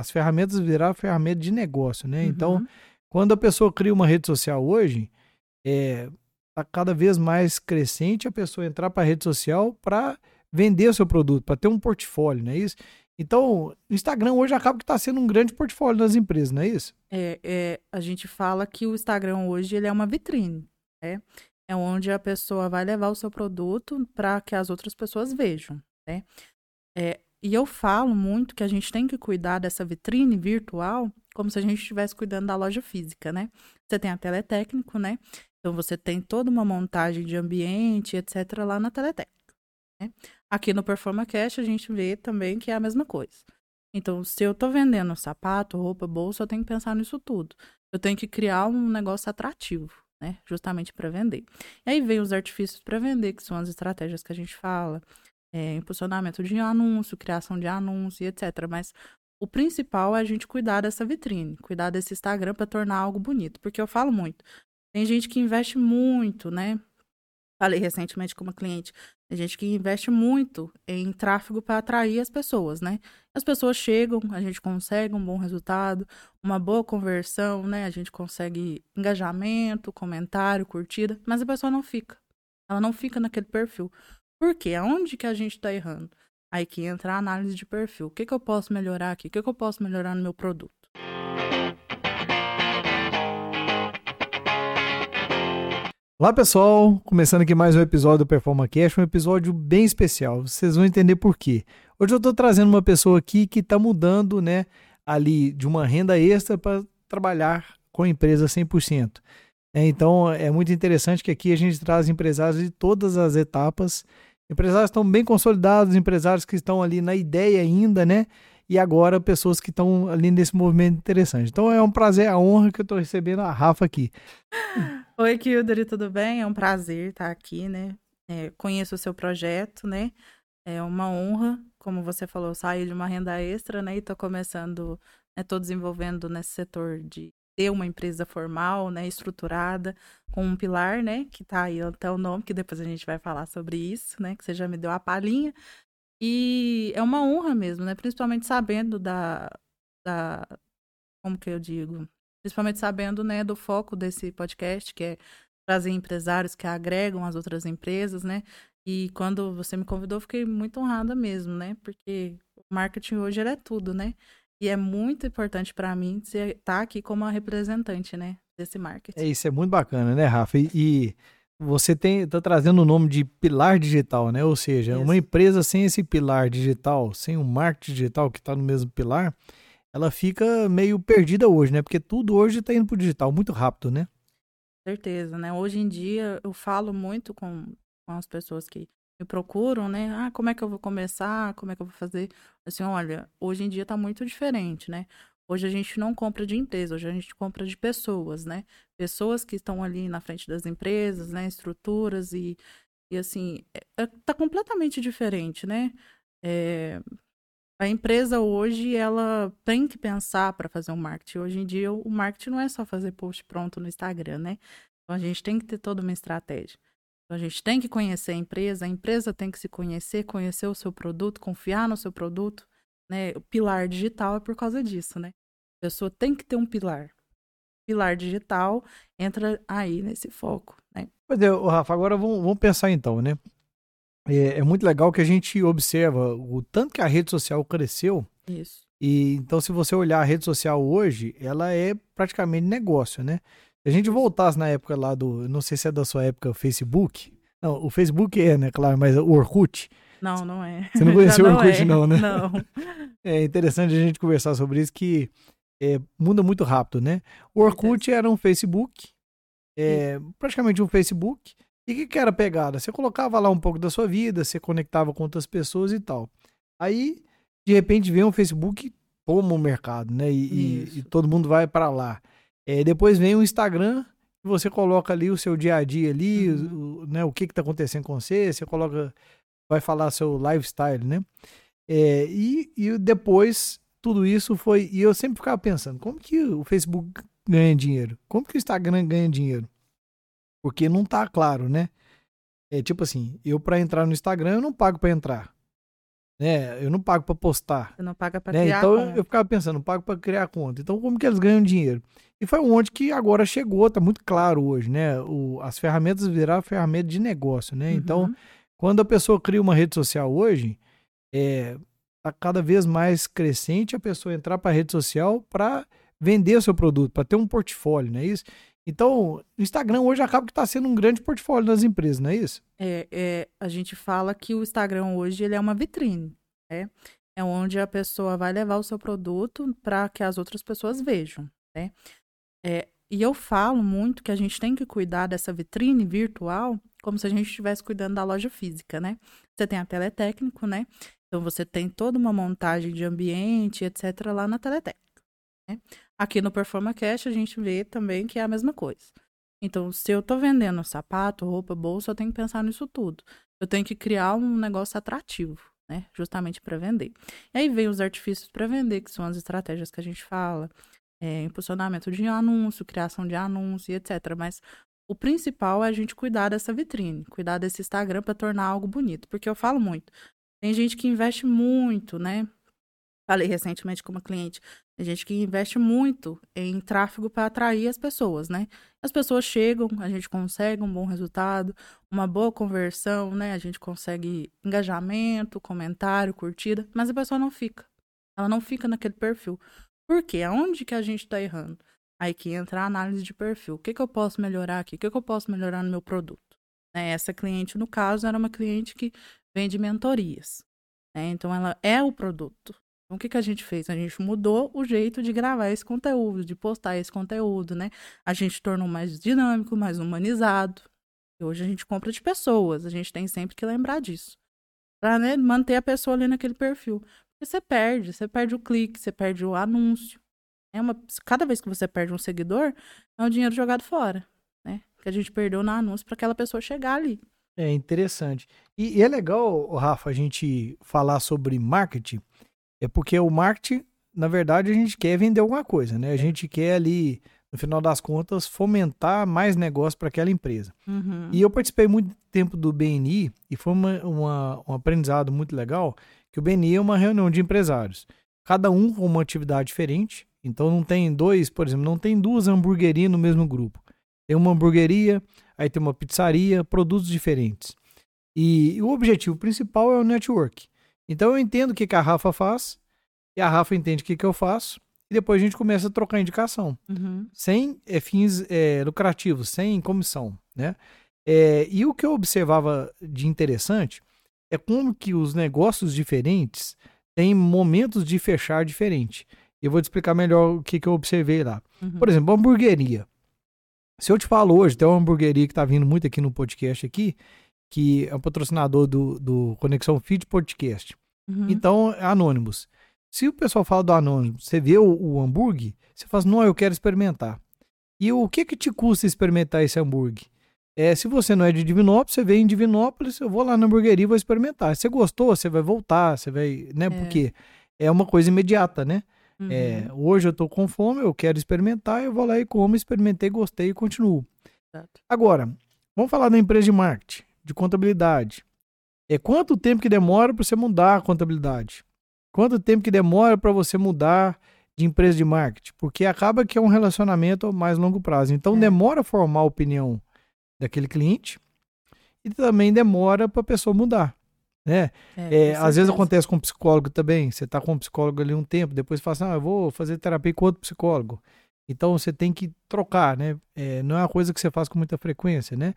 as ferramentas viraram ferramenta de negócio, né? Então, Uhum. quando a pessoa cria uma rede social hoje, é, tá cada vez mais crescente a pessoa entrar para a rede social para vender o seu produto, para ter um portfólio, não é isso? Então, o Instagram hoje acaba que está sendo um grande portfólio das empresas, não é isso? É, é, a gente fala que o Instagram hoje ele é uma vitrine, né? É onde a pessoa vai levar o seu produto para que as outras pessoas vejam, né? É, e eu falo muito que a gente tem que cuidar dessa vitrine virtual como se a gente estivesse cuidando da loja física, né? Você tem a teletécnico, né? Então você tem toda uma montagem de ambiente, etc., lá na teletécnico. Né? Aqui no PerformaCast a gente vê também que é a mesma coisa. Então, se eu tô vendendo sapato, roupa, bolsa, eu tenho que pensar nisso tudo. Eu tenho que criar um negócio atrativo, né? Justamente para vender. E aí vem os artifícios para vender, que são as estratégias que a gente fala, é, impulsionamento de anúncio, criação de anúncio, e etc. Mas o principal é a gente cuidar dessa vitrine, cuidar desse Instagram para tornar algo bonito. Porque eu falo muito. Tem gente que investe muito, né? Falei recentemente com uma cliente. Tem gente que investe muito em tráfego para atrair as pessoas, né? As pessoas chegam, a gente consegue um bom resultado, uma boa conversão, né? A gente consegue engajamento, comentário, curtida, mas a pessoa não fica. Ela não fica naquele perfil. Por quê? Aonde que a gente está errando? Aí que entra a análise de perfil. O que, que eu posso melhorar aqui? O que, que eu posso melhorar no meu produto? Olá pessoal, começando aqui mais um episódio do PerformaCast, um episódio bem especial. Vocês vão entender por quê. Hoje eu estou trazendo uma pessoa aqui que está mudando, né, ali de uma renda extra para trabalhar com a empresa 100%. É, então é muito interessante que aqui a gente traz empresários de todas as etapas. Empresários estão bem consolidados, empresários que estão ali na ideia ainda, né? E agora pessoas que estão ali nesse movimento interessante. Então é um prazer, a honra que eu estou recebendo a Rafa aqui. Oi, Kildare, tudo bem? É um prazer estar aqui, né? É, conheço o seu projeto, né? É uma honra, como você falou, sair de uma renda extra, né? E tô começando, né, desenvolvendo nesse setor de ter uma empresa formal, né, estruturada, com um pilar, né, que tá aí até o nome, que depois a gente vai falar sobre isso, né, que você já me deu a palhinha. E é uma honra mesmo, né, principalmente sabendo da, da como que eu digo, principalmente sabendo, né, do foco desse podcast, que é trazer empresários que agregam as outras empresas, né? E quando você me convidou, fiquei muito honrada mesmo, né? Porque o marketing hoje é tudo, né? E é muito importante para mim estar tá aqui como a representante, né, desse marketing. É isso, é muito bacana, né, Rafa? E, e você tem tá trazendo o nome de pilar digital, né? Ou seja, Isso. uma empresa sem esse pilar digital, sem o marketing digital que está no mesmo pilar, ela fica meio perdida hoje, né? Porque tudo hoje está indo para o digital muito rápido, né? certeza, né? Hoje em dia eu falo muito com, com as pessoas que me procuram, né? Ah, como é que eu vou começar? Como é que eu vou fazer? Assim, olha, hoje em dia tá muito diferente, né? Hoje a gente não compra de empresa, hoje a gente compra de pessoas, né? Pessoas que estão ali na frente das empresas, né? Estruturas e, e assim, é, é- tá completamente diferente, né? É, a empresa hoje, ela tem que pensar para fazer um marketing. Hoje em dia, o marketing não é só fazer post pronto no Instagram, né? Então, a gente tem que ter toda uma estratégia. Então, a gente tem que conhecer a empresa, a empresa tem que se conhecer, conhecer o seu produto, confiar no seu produto, né? O pilar digital é por causa disso, né? A pessoa tem que ter um pilar. Pilar digital entra aí nesse foco, né? Pois é, Rafa, agora vamos, vamos pensar então, né? É, é muito legal que a gente observa o tanto que a rede social cresceu. Isso. E então, se você olhar a rede social hoje, ela é praticamente negócio, né? Se a gente voltasse na época lá do, não sei se é da sua época, Facebook. Não, o Facebook é, né, claro, mas o Orkut. Não, não é. Você não conheceu o Orkut, é. não, né? Não. É interessante a gente conversar sobre isso, que é, muda muito rápido, né? O Orkut era um Facebook, é, praticamente um Facebook. E o que, que era a pegada? Você colocava lá um pouco da sua vida, você conectava com outras pessoas e tal. Aí, de repente, vem um Facebook toma o mercado, né? E, e- e todo mundo vai para lá. É, depois vem o Instagram, você coloca ali o seu dia a dia ali, Uhum. o, né, o que que tá acontecendo com você, você coloca, vai falar seu lifestyle, né? É, e, e depois tudo isso foi. E eu sempre ficava pensando, como que o Facebook ganha dinheiro? Como que o Instagram ganha dinheiro? Porque não tá claro, né? É tipo assim, eu para entrar no Instagram eu não pago para entrar. Né? Eu não pago para postar. Você não paga para né? criar Então conta. eu ficava pensando, não pago para criar conta. Então como que eles ganham dinheiro? E foi onde que agora chegou, tá muito claro hoje, né? O, as ferramentas viraram ferramenta de negócio, né? Então, Uhum. quando a pessoa cria uma rede social hoje, é tá cada vez mais crescente a pessoa entrar para a rede social para vender o seu produto, para ter um portfólio, não é isso? Então, o Instagram hoje acaba que está sendo um grande portfólio das empresas, não é isso? É, é, a gente fala que o Instagram hoje ele é uma vitrine, né? É onde a pessoa vai levar o seu produto para que as outras pessoas vejam, né? É, e eu falo muito que a gente tem que cuidar dessa vitrine virtual como se a gente estivesse cuidando da loja física, né? Você tem a teletécnico, né? Então você tem toda uma montagem de ambiente, etc., lá na teletécnico. Né? Aqui no PerformaCast a gente vê também que é a mesma coisa. Então, se eu tô vendendo sapato, roupa, bolsa, eu tenho que pensar nisso tudo. Eu tenho que criar um negócio atrativo, né? Justamente para vender. E aí vem os artifícios para vender, que são as estratégias que a gente fala, é, impulsionamento de anúncio, criação de anúncio, etc. Mas o principal é a gente cuidar dessa vitrine, cuidar desse Instagram para tornar algo bonito. Porque eu falo muito. Tem gente que investe muito, né? Falei recentemente com uma cliente. Tem gente que investe muito em tráfego para atrair as pessoas, né? As pessoas chegam, a gente consegue um bom resultado, uma boa conversão, né? A gente consegue engajamento, comentário, curtida, mas a pessoa não fica. Ela não fica naquele perfil. Por quê? Aonde que a gente está errando? Aí que entra a análise de perfil. O que, que eu posso melhorar aqui? O que, que eu posso melhorar no meu produto? Né? Essa cliente, no caso, era uma cliente que vende mentorias. Né? Então, ela é o produto. Então, o que, que a gente fez? A gente mudou o jeito de gravar esse conteúdo, de postar esse conteúdo, né? A gente tornou mais dinâmico, mais humanizado. E hoje a gente compra de pessoas, a gente tem sempre que lembrar disso. Pra né, manter a pessoa ali naquele perfil. Porque você perde, você perde o clique, você perde o anúncio. É uma, cada vez que você perde um seguidor, é um dinheiro jogado fora, né? Que a gente perdeu no anúncio para aquela pessoa chegar ali. É interessante. E, e é legal, Rafa, a gente falar sobre marketing, é porque o marketing, na verdade, a gente quer vender alguma coisa, né? A gente quer ali, no final das contas, fomentar mais negócio para aquela empresa. Uhum. E eu participei muito tempo do BNI e foi uma, uma- um aprendizado muito legal, que o BNI é uma reunião de empresários. Cada um com uma atividade diferente. Então não tem dois, por exemplo, não tem duas hamburguerias no mesmo grupo. Tem uma hamburgueria, aí tem uma pizzaria, produtos diferentes. E, o objetivo principal é o network. Então eu entendo o que, que a Rafa faz, e a Rafa entende o que, que eu faço, e depois a gente começa a trocar indicação Uhum. sem eh, fins eh, lucrativos, sem comissão, né? Eh, e o que eu observava de interessante é como que os negócios diferentes têm momentos de fechar diferente. Eu vou te explicar melhor o que, que eu observei lá. Uhum. Por exemplo, hamburgueria. Se eu te falo hoje, tem uma hamburgueria que está vindo muito aqui no podcast aqui, que é um patrocinador do, do Conexão Fit Podcast. Uhum. Então, é Anonymous. Se o pessoal fala do Anonymous, você vê o, o hambúrguer, você fala assim, não, eu quero experimentar. E o que que te custa experimentar esse hambúrguer? É, se você não é de Divinópolis, você vem em Divinópolis, eu vou lá na hamburgueria e vou experimentar. Se você gostou, você vai voltar, você vai, né? É. Porque é uma coisa imediata, né? Uhum. É, hoje eu tô com fome, eu quero experimentar, eu vou lá e como, experimentei, gostei e continuo. Exato. Agora, vamos falar da empresa de marketing, de contabilidade. É quanto tempo que demora para você mudar a contabilidade? Quanto tempo que demora para você mudar de empresa de marketing? Porque acaba que é um relacionamento a mais longo prazo. Então É. demora formar a opinião daquele cliente e também demora para a pessoa mudar. Né? É, É, às vezes acontece com psicólogo também. Você está com um psicólogo ali um tempo, depois fala assim: ah, eu vou fazer terapia com outro psicólogo. Então você tem que trocar, né? É, não é uma coisa que você faz com muita frequência, né?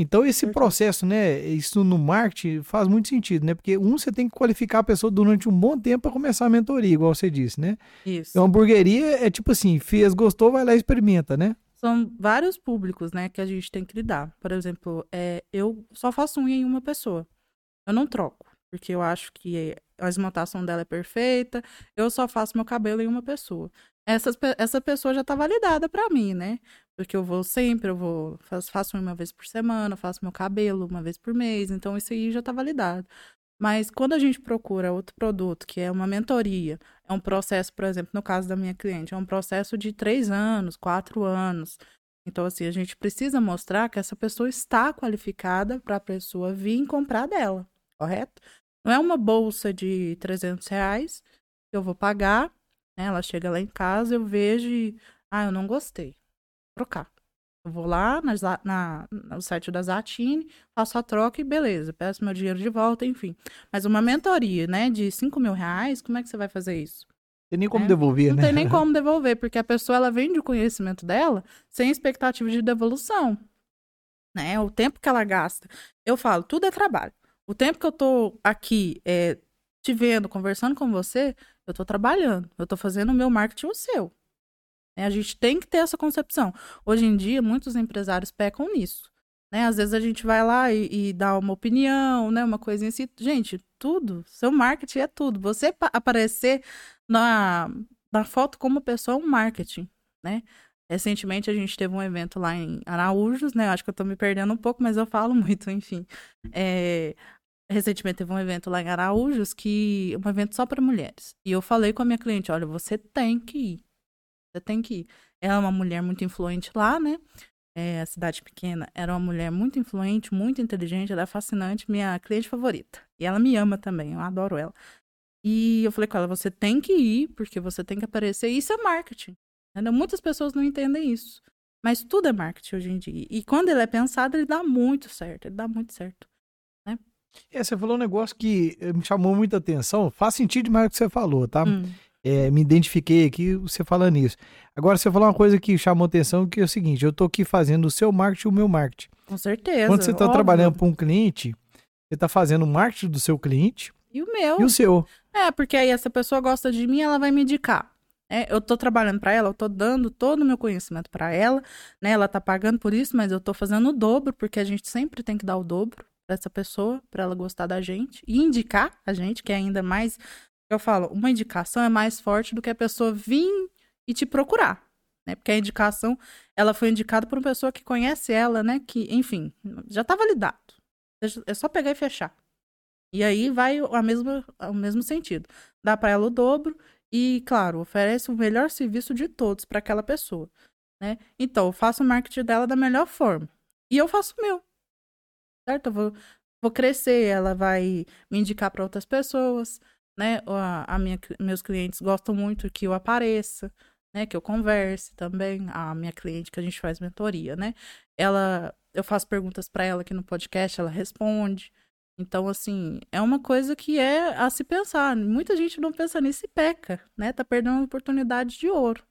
Então esse processo, né? Isso no marketing faz muito sentido, né? Porque um, você tem que qualificar a pessoa durante um bom tempo para começar a mentoria, igual você disse, né? Isso. Então, hamburgueria é tipo assim, fez, gostou, vai lá e experimenta, né? São vários públicos, né, que a gente tem que lidar. Por exemplo, é, eu só faço unha em uma pessoa. Eu não troco, porque eu acho que a esmaltação dela é perfeita. Eu só faço meu cabelo em uma pessoa. Essas, pe- essa pessoa já tá validada pra mim, né? Porque eu vou sempre, eu vou faço, uma vez por semana, faço meu cabelo uma vez por mês, então isso aí já tá validado. Mas quando a gente procura outro produto, que é uma mentoria, é um processo, por exemplo, no caso da minha cliente, é um processo de três anos, quatro anos. Então, assim, a gente precisa mostrar que essa pessoa está qualificada para a pessoa vir comprar dela, correto? Não é uma bolsa de 300 reais que eu vou pagar? Ela chega lá em casa, eu vejo e, ah, eu não gostei. Vou trocar. Eu vou lá na, na, no site da Zatine, faço a troca e beleza, peço meu dinheiro de volta, enfim. Mas uma mentoria, né, de 5 mil reais, como é que você vai fazer isso? Tem nem como é? devolver, não né? Não tem nem como devolver, porque a pessoa ela vende o conhecimento dela sem expectativa de devolução. Né? O tempo que ela gasta. Eu falo, tudo é trabalho. O tempo que eu tô aqui é, te vendo, conversando com você, eu tô trabalhando. Eu tô fazendo o meu marketing o seu. É, a gente tem que ter essa concepção. Hoje em dia, muitos empresários pecam nisso. Né? Às vezes a gente vai lá e, e dá uma opinião, né? Uma coisinha assim. Gente, tudo. Seu marketing é tudo. Você aparecer na, na foto como pessoa é um marketing, né? Recentemente a gente teve um evento lá em Araújos, né? Acho que eu tô me perdendo um pouco, mas eu falo muito, enfim. É, recentemente teve um evento lá em Araújos que um evento só para mulheres. E eu falei com a minha cliente, olha, você tem que ir. Você tem que ir. Ela é uma mulher muito influente lá, né? É, a cidade pequena, era uma mulher muito influente, muito inteligente, ela é fascinante, minha cliente favorita. E ela me ama também, eu adoro ela. E eu falei com ela, você tem que ir, porque você tem que aparecer. Isso é marketing. Entendeu? Muitas pessoas não entendem isso. Mas tudo é marketing hoje em dia. E quando ele é pensado, ele dá muito certo. Ele dá muito certo. É, você falou um negócio que eh, me chamou muita atenção. Faz sentido demais o que você falou, tá? Hum. É, me identifiquei aqui você falando isso. Agora, você falou uma coisa que chamou atenção, que é o seguinte, eu tô aqui fazendo o seu marketing e o meu marketing. Com certeza. Quando você está trabalhando para um cliente, você está fazendo o marketing do seu cliente. E o meu. E o seu. É, porque aí essa pessoa gosta de mim, ela vai me indicar. É, eu tô trabalhando para ela, eu tô dando todo o meu conhecimento para ela, né? Ela tá pagando por isso, mas eu tô fazendo o dobro, porque a gente sempre tem que dar o dobro essa pessoa, para ela gostar da gente e indicar a gente, que é ainda mais eu falo, uma indicação é mais forte do que a pessoa vir e te procurar, né? Porque a indicação, ela foi indicada por uma pessoa que conhece ela, né? Que, enfim, já tá validado. É só pegar e fechar. E aí vai a mesma, o mesmo sentido. Dá para ela o dobro e, claro, oferece o melhor serviço de todos para aquela pessoa, né? Então, eu faço o marketing dela da melhor forma. E eu faço o meu. Certo? Eu vou, vou crescer, ela vai me indicar para outras pessoas, né? A, a minha, meus clientes gostam muito que eu apareça, né? Que eu converse também. A minha cliente que a gente faz mentoria, né? Ela, eu faço perguntas para ela aqui no podcast, ela responde. Então, assim, é uma coisa que é a se pensar. Muita gente não pensa nisso e peca, né? Tá perdendo uma oportunidade de ouro.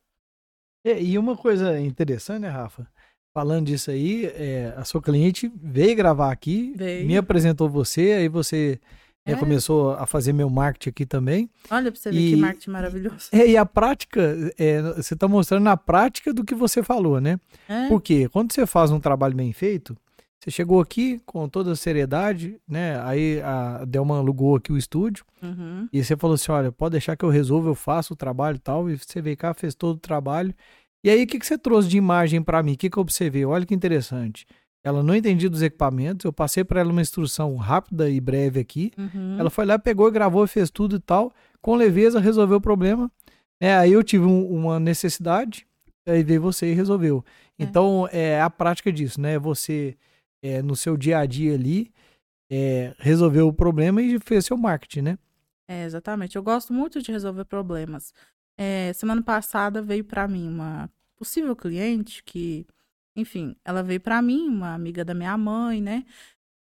É, e uma coisa interessante, né, Rafa? Falando disso aí, é, a sua cliente veio gravar aqui, veio. me apresentou você, aí você é. começou a fazer meu marketing aqui também. Olha pra você ver e, que marketing maravilhoso. É, e a prática, é, você está mostrando na prática do que você falou, né? É. Porque quando você faz um trabalho bem feito, você chegou aqui com toda a seriedade, né? Aí a Delman alugou aqui o estúdio. Uhum. E você falou assim: olha, pode deixar que eu resolvo, eu faço o trabalho e tal. E você veio cá, fez todo o trabalho. E aí, o que, que você trouxe de imagem para mim? O que, que eu observei? Olha que interessante. Ela não entendia dos equipamentos, eu passei para ela uma instrução rápida e breve aqui. Uhum. Ela foi lá, pegou, gravou, fez tudo e tal. Com leveza, resolveu o problema. É, aí eu tive um, uma necessidade, aí veio você e resolveu. É. Então, é a prática disso, né? Você, é, no seu dia a dia ali, é, resolveu o problema e fez seu marketing, né? É, exatamente. Eu gosto muito de resolver problemas. É, semana passada veio para mim uma possível cliente que enfim, ela veio para mim, uma amiga da minha mãe, né?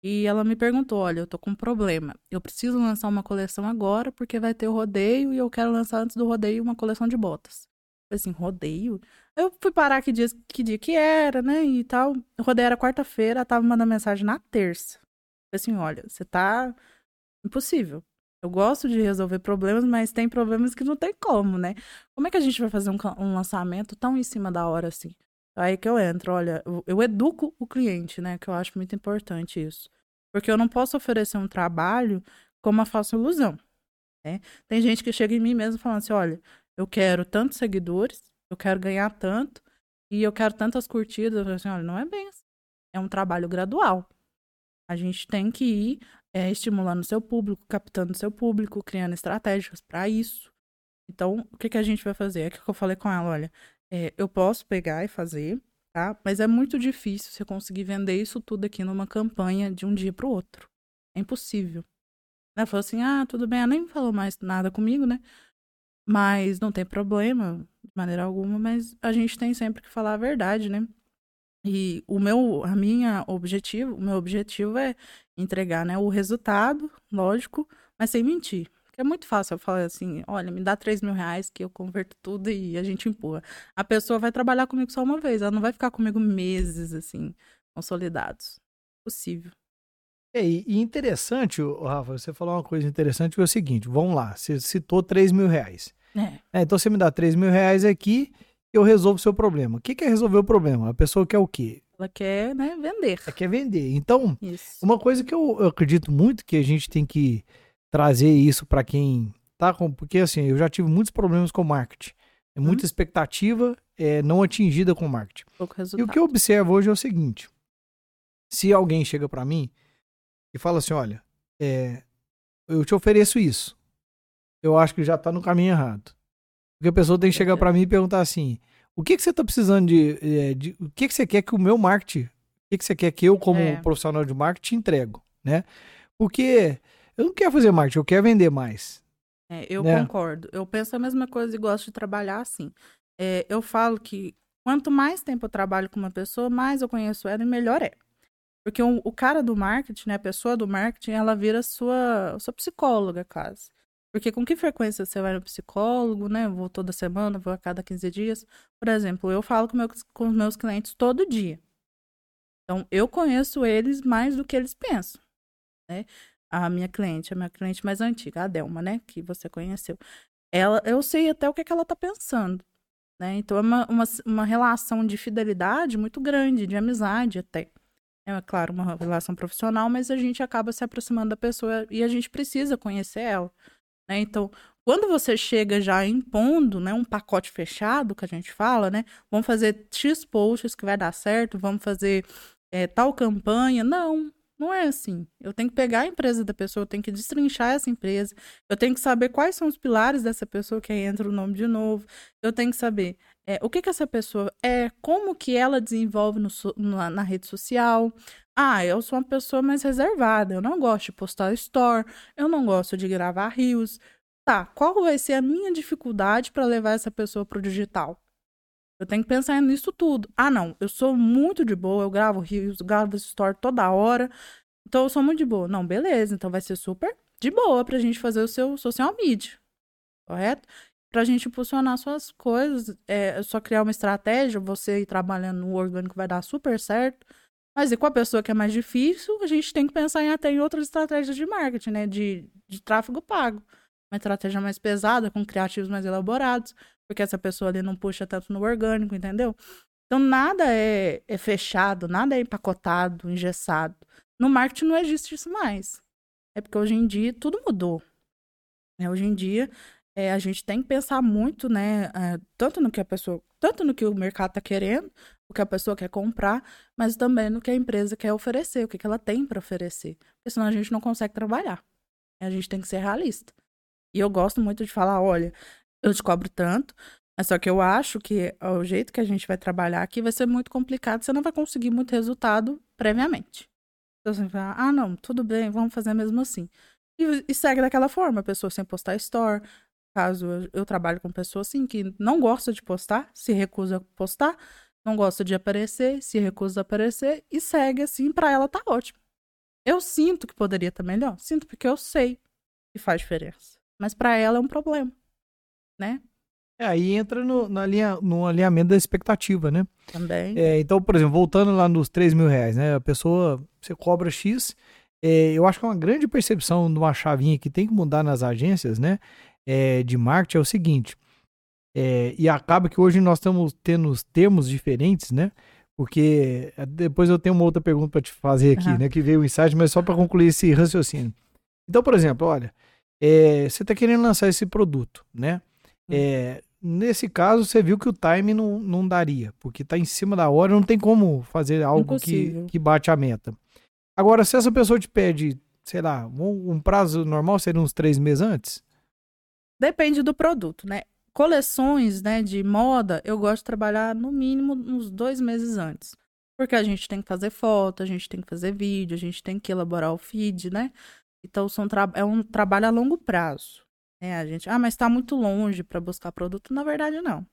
E ela me perguntou: olha, eu tô com um problema. Eu preciso lançar uma coleção agora porque vai ter o rodeio e eu quero lançar antes do rodeio uma coleção de botas. Falei assim, rodeio? Eu fui parar que dia que, dia que era, né? E tal. O rodeio era quarta-feira, ela tava mandando mensagem na terça. Falei assim: olha, você tá impossível. Eu gosto de resolver problemas, mas tem problemas que não tem como, né? Como é que a gente vai fazer um, um lançamento tão em cima da hora assim? Aí que eu entro, olha, eu educo o cliente, né? Que eu acho muito importante isso. Porque eu não posso oferecer um trabalho como uma falsa ilusão. Né? Tem gente que chega em mim mesmo falando assim: olha, eu quero tantos seguidores, eu quero ganhar tanto, e eu quero tantas curtidas. Eu falo assim: olha, não é bem assim. É um trabalho gradual. A gente tem que ir é, estimulando o seu público, captando o seu público, criando estratégias para isso. Então, o que, que a gente vai fazer? É que eu falei com ela: olha, é, eu posso pegar e fazer, tá? Mas é muito difícil você conseguir vender isso tudo aqui numa campanha de um dia para o outro. É impossível. Ela falou assim: ah, tudo bem. Ela nem falou mais nada comigo, né? Mas não tem problema, de maneira alguma, mas a gente tem sempre que falar a verdade, né? E o meu, a minha objetivo, o meu objetivo é entregar, né, o resultado, lógico, mas sem mentir. Porque é muito fácil eu falar assim, olha, me dá 3 mil reais que eu converto tudo e a gente empurra. A pessoa vai trabalhar comigo só uma vez, ela não vai ficar comigo meses, assim, consolidados. Possível. É, e interessante, Rafa, você falou uma coisa interessante, que é o seguinte, vamos lá, você citou 3 mil reais. É. É, então você me dá 3 mil reais aqui, eu resolvo o seu problema. O que, que é resolver o problema? A pessoa quer o quê? Ela quer, né, vender. Ela quer vender. Então, isso. uma coisa que eu, eu, acredito muito que a gente tem que trazer isso para quem tá com. Porque assim, eu já tive muitos problemas com marketing. É muita hum. expectativa é, não atingida com marketing. Pouco resultado. E o que eu observo hoje é o seguinte: se alguém chega para mim e fala assim: olha, é, eu te ofereço isso, eu acho que já tá no caminho errado. Porque a pessoa tem que chegar para mim e perguntar assim: o que, que você está precisando de, é, de, O que, que você quer que o meu marketing. O que, que você quer que eu, como é. profissional de marketing, entrego, né? Porque eu não quero fazer marketing, eu quero vender mais. É, eu né? concordo. Eu penso a mesma coisa e gosto de trabalhar assim. É, eu falo que quanto mais tempo eu trabalho com uma pessoa, mais eu conheço ela e melhor é. Porque o, o cara do marketing, né, a pessoa do marketing, ela vira sua, sua psicóloga, quase. Porque com que frequência você vai no psicólogo, né? Vou toda semana, vou a cada 15 dias. Por exemplo, eu falo com, meu, com os meus clientes todo dia. Então, eu conheço eles mais do que eles pensam, né? A minha cliente, a minha cliente mais antiga, a Delma, né? Que você conheceu. Ela, eu sei até o que, é que ela tá pensando, né? Então, é uma, uma, uma relação de fidelidade muito grande, de amizade até. É claro, uma relação profissional, mas a gente acaba se aproximando da pessoa e a gente precisa conhecer ela. Né? Então, quando você chega já impondo né, um pacote fechado, que a gente fala, né? Vamos fazer X posts que vai dar certo, vamos fazer é, tal campanha. Não, não é assim. Eu tenho que pegar a empresa da pessoa, eu tenho que destrinchar essa empresa, eu tenho que saber quais são os pilares dessa pessoa, que entra o nome de novo. Eu tenho que saber é, o que, que essa pessoa é, como que ela desenvolve no, na, na rede social, ah, eu sou uma pessoa mais reservada, eu não gosto de postar store, eu não gosto de gravar rios. Tá, qual vai ser a minha dificuldade para levar essa pessoa pro digital? Eu tenho que pensar nisso tudo. Ah, não, eu sou muito de boa, eu gravo rios, gravo store toda hora, então eu sou muito de boa. Não, beleza, então vai ser super de boa pra gente fazer o seu social media, correto? Pra gente impulsionar suas coisas, é só criar uma estratégia, você ir trabalhando no orgânico vai dar super certo. Mas e com a pessoa que é mais difícil, a gente tem que pensar em até em outras estratégias de marketing, né? De, de tráfego pago. Uma estratégia mais pesada, com criativos mais elaborados, porque essa pessoa ali não puxa tanto no orgânico, entendeu? Então nada é, é fechado, nada é empacotado, engessado. No marketing não existe isso mais. É porque hoje em dia tudo mudou. É, hoje em dia é, a gente tem que pensar muito, né? É, tanto no que a pessoa, tanto no que o mercado está querendo, o que a pessoa quer comprar, mas também no que a empresa quer oferecer, o que, que ela tem para oferecer. Porque senão a gente não consegue trabalhar. A gente tem que ser realista. E eu gosto muito de falar, olha, eu te cobro tanto, mas só que eu acho que o jeito que a gente vai trabalhar aqui vai ser muito complicado, você não vai conseguir muito resultado previamente. Então você vai falar, ah, não, tudo bem, vamos fazer mesmo assim. E, e segue daquela forma, a pessoa sem postar store, caso eu, eu trabalho com pessoas assim que não gosta de postar, se recusa a postar, não gosta de aparecer, se recusa a aparecer e segue assim, para ela tá ótimo. Eu sinto que poderia estar tá melhor, sinto porque eu sei que faz diferença. Mas para ela é um problema, né? É, aí entra no, na linha, no alinhamento da expectativa, né? Também. É, então, por exemplo, voltando lá nos 3 mil reais, né? A pessoa, você cobra X. É, eu acho que é uma grande percepção de uma chavinha que tem que mudar nas agências, né? É, de marketing é o seguinte: é, e acaba que hoje nós estamos tendo termos diferentes, né? Porque é, depois eu tenho uma outra pergunta para te fazer aqui, uhum. né? Que veio o insight, mas só para concluir esse raciocínio. Então, por exemplo, olha, é, você está querendo lançar esse produto, né? É, nesse caso, você viu que o time não, não daria, porque está em cima da hora, não tem como fazer algo que, que bate a meta. Agora, se essa pessoa te pede, sei lá, um, um prazo normal seria uns três meses antes? Depende do produto, né? coleções né, de moda, eu gosto de trabalhar no mínimo uns dois meses antes. Porque a gente tem que fazer foto, a gente tem que fazer vídeo, a gente tem que elaborar o feed, né? Então, são é um trabalho a longo prazo. Né? A gente, ah, mas está muito longe para buscar produto. Na verdade, não.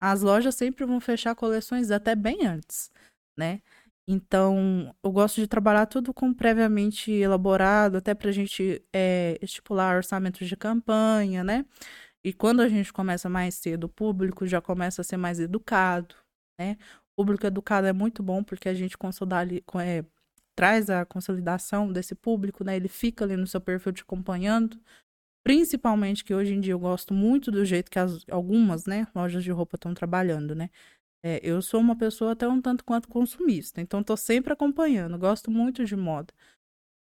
As lojas sempre vão fechar coleções até bem antes, né? Então, eu gosto de trabalhar tudo com previamente elaborado, até para a gente é, estipular orçamentos de campanha, né? E quando a gente começa mais cedo, o público já começa a ser mais educado, né? O público educado é muito bom porque a gente é, traz a consolidação desse público, né? Ele fica ali no seu perfil te acompanhando. Principalmente que hoje em dia eu gosto muito do jeito que as, algumas, né, lojas de roupa estão trabalhando, né? É, eu sou uma pessoa até um tanto quanto consumista, então estou sempre acompanhando, gosto muito de moda.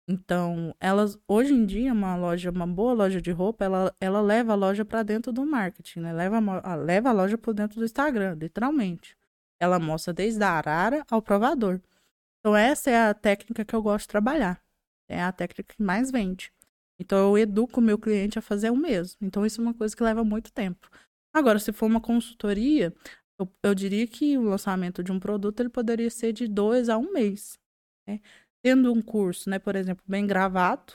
Então, elas hoje em dia uma loja, uma boa loja de roupa, ela, ela leva a loja para dentro do marketing, né? Leva a, leva a loja para dentro do Instagram, literalmente. Ela mostra desde a arara ao provador. Então, essa é a técnica que eu gosto de trabalhar. É a técnica que mais vende. Então, eu educo o meu cliente a fazer o mesmo. Então, isso é uma coisa que leva muito tempo. Agora, se for uma consultoria, eu, eu diria que o lançamento de um produto ele poderia ser de dois a um mês. Né? Tendo um curso, né, por exemplo, bem gravado,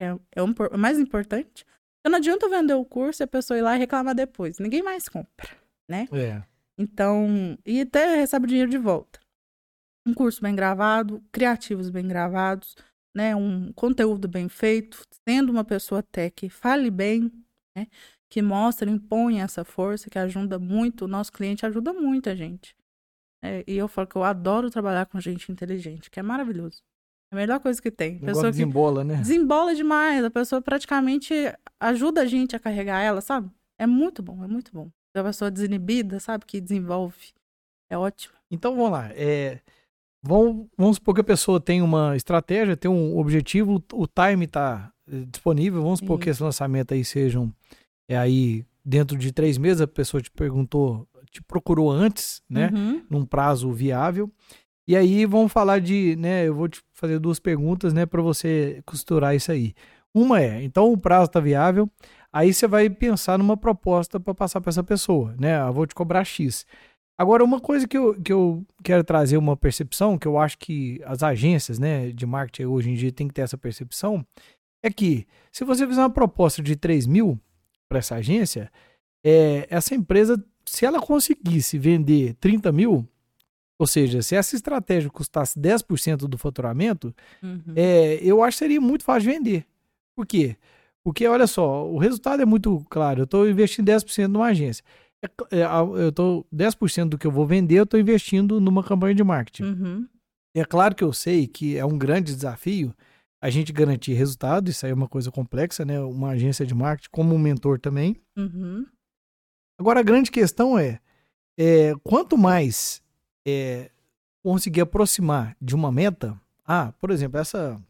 é, é, um, é mais importante. Então não adianta vender o curso e a pessoa ir lá e reclamar depois. Ninguém mais compra, né? É. Então, e até recebe o dinheiro de volta. Um curso bem gravado, criativos bem gravados, né? Um conteúdo bem feito, sendo uma pessoa até que fale bem, né? que mostra, impõe essa força, que ajuda muito, o nosso cliente ajuda muito a gente. É, e eu falo que eu adoro trabalhar com gente inteligente, que é maravilhoso. É a melhor coisa que tem. A pessoa desembola, né? Desembola demais. A pessoa praticamente ajuda a gente a carregar ela, sabe? É muito bom, é muito bom. A pessoa desinibida, sabe? Que desenvolve. É ótimo. Então vamos lá. É, vamos, vamos supor que a pessoa tem uma estratégia, tem um objetivo, o time está eh, disponível. Vamos supor Sim. que esse lançamento aí sejam é aí dentro de três meses a pessoa te perguntou, te procurou antes, né? Uhum. Num prazo viável. E aí vamos falar de, né? Eu vou te fazer duas perguntas, né? Para você costurar isso aí. Uma é, então o prazo está viável. Aí você vai pensar numa proposta para passar para essa pessoa, né? Eu vou te cobrar X. Agora, uma coisa que eu, que eu quero trazer uma percepção, que eu acho que as agências né, de marketing hoje em dia tem que ter essa percepção, é que se você fizer uma proposta de 3 mil, para essa agência, é, essa empresa, se ela conseguisse vender 30 mil, ou seja, se essa estratégia custasse 10% do faturamento, uhum. é, eu acho que seria muito fácil de vender. Por quê? Porque, olha só, o resultado é muito claro. Eu estou investindo 10% numa agência. É, é, eu estou 10% do que eu vou vender, eu estou investindo numa campanha de marketing. Uhum. É claro que eu sei que é um grande desafio a gente garantir resultado, isso aí é uma coisa complexa, né? Uma agência de marketing, como um mentor também. Uhum. Agora, a grande questão é, é quanto mais é, conseguir aproximar de uma meta, ah, por exemplo, essa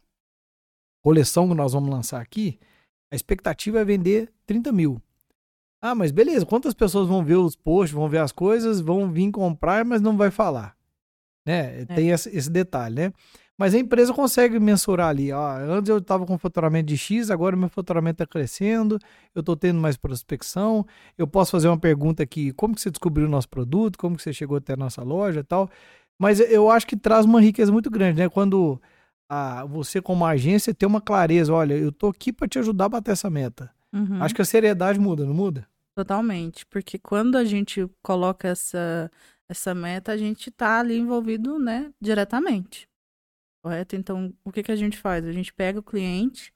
coleção que nós vamos lançar aqui, a expectativa é vender 30 mil. Ah, mas beleza, quantas pessoas vão ver os posts, vão ver as coisas, vão vir comprar, mas não vai falar? Né? É. Tem esse, detalhe, né? Mas a empresa consegue mensurar ali. Ó, antes eu estava com faturamento de X, agora meu faturamento está crescendo, eu estou tendo mais prospecção. Eu posso fazer uma pergunta aqui: como que você descobriu o nosso produto? Como que você chegou até a nossa loja e tal? Mas eu acho que traz uma riqueza muito grande, né? Quando a, você, como agência, tem uma clareza: olha, eu estou aqui para te ajudar a bater essa meta. Uhum. Acho que a seriedade muda, não muda? Totalmente, porque quando a gente coloca essa, essa meta, a gente está ali envolvido, né, diretamente correto? Então, o que, que a gente faz? A gente pega o cliente,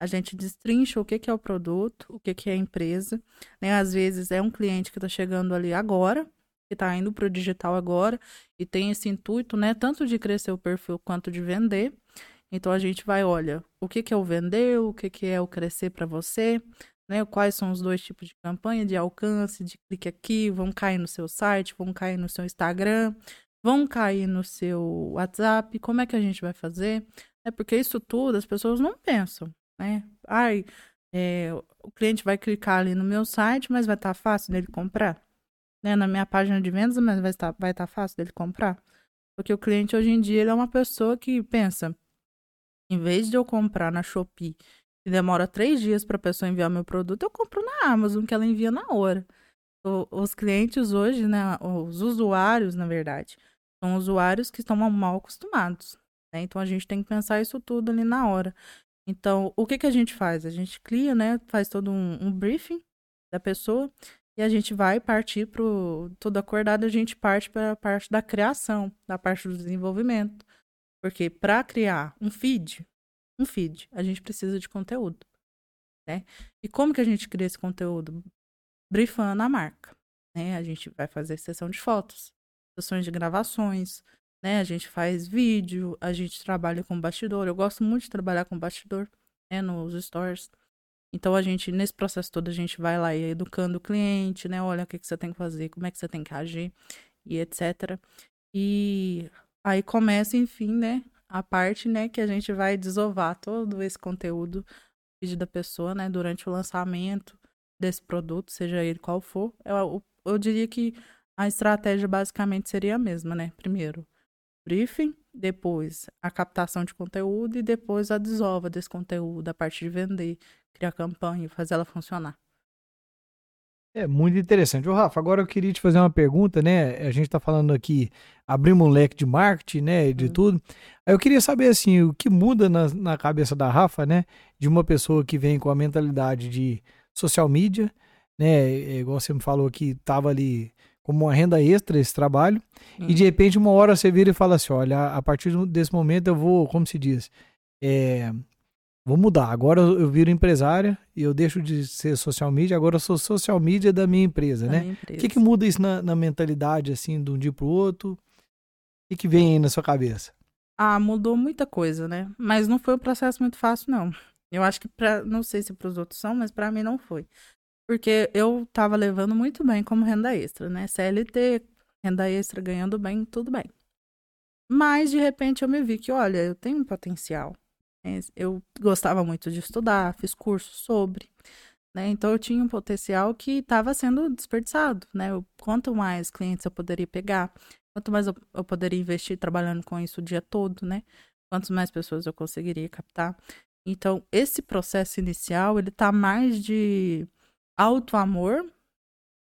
a gente destrincha o que, que é o produto, o que, que é a empresa. Né? Às vezes é um cliente que está chegando ali agora, que está indo para o digital agora, e tem esse intuito, né? Tanto de crescer o perfil quanto de vender. Então a gente vai, olha, o que, que é o vender, o que, que é o crescer para você, né? Quais são os dois tipos de campanha, de alcance, de clique aqui, vão cair no seu site, vão cair no seu Instagram, vão cair no seu WhatsApp, como é que a gente vai fazer? É porque isso tudo as pessoas não pensam, né? Ai, é, o cliente vai clicar ali no meu site, mas vai estar tá fácil dele comprar. Né? Na minha página de vendas, mas vai estar, vai estar tá fácil dele comprar. Porque o cliente hoje em dia ele é uma pessoa que pensa, em vez de eu comprar na Shopee, que demora três dias para a pessoa enviar meu produto, eu compro na Amazon, que ela envia na hora. Os clientes hoje, né, os usuários, na verdade, são usuários que estão mal acostumados. Né? Então a gente tem que pensar isso tudo ali na hora. Então, o que, que a gente faz? A gente cria, né? Faz todo um, um briefing da pessoa e a gente vai partir para tudo acordado, a gente parte para a parte da criação, da parte do desenvolvimento. Porque para criar um feed, um feed, a gente precisa de conteúdo. Né? E como que a gente cria esse conteúdo? Briefando a marca. Né? A gente vai fazer sessão de fotos, sessões de gravações, né? A gente faz vídeo, a gente trabalha com bastidor. Eu gosto muito de trabalhar com bastidor, né? Nos stores. Então a gente, nesse processo todo, a gente vai lá educando o cliente, né? Olha o que, que você tem que fazer, como é que você tem que agir e etc. E aí começa, enfim, né? A parte, né, que a gente vai desovar todo esse conteúdo da pessoa, né, durante o lançamento desse produto, seja ele qual for. Eu, eu diria que a estratégia basicamente seria a mesma, né? Primeiro, briefing, depois a captação de conteúdo e depois a desova desse conteúdo, a parte de vender, criar campanha fazer ela funcionar. É muito interessante. Ô, Rafa, agora eu queria te fazer uma pergunta, né? A gente está falando aqui, abrimos um leque de marketing, né? De hum. tudo. Aí eu queria saber, assim, o que muda na, na cabeça da Rafa, né? De uma pessoa que vem com a mentalidade de social media, né? É, igual você me falou que estava ali como uma renda extra esse trabalho, hum. e de uhum. repente uma hora você vira e fala assim, olha, a partir desse momento eu vou, como se diz, é, vou mudar, agora eu viro empresária e eu deixo de ser social media, agora eu sou social media da minha empresa, da né? O que, que muda isso na, na, mentalidade, assim, de um dia pro outro? O que, que vem aí na sua cabeça? Ah, mudou muita coisa, né? Mas não foi um processo muito fácil, não. Eu acho que, pra, não sei se para os outros são, mas para mim não foi. Porque eu tava levando muito bem como renda extra, né? CLT, renda extra, ganhando bem, tudo bem. Mas, de repente, eu me vi que, olha, eu tenho um potencial. Eu gostava muito de estudar, fiz curso sobre, né? Então, eu tinha um potencial que estava sendo desperdiçado, né? Eu, quanto mais clientes eu poderia pegar, quanto mais eu, eu poderia investir trabalhando com isso o dia todo, né? Quantas mais pessoas eu conseguiria captar. Então, esse processo inicial, ele tá mais de auto-amor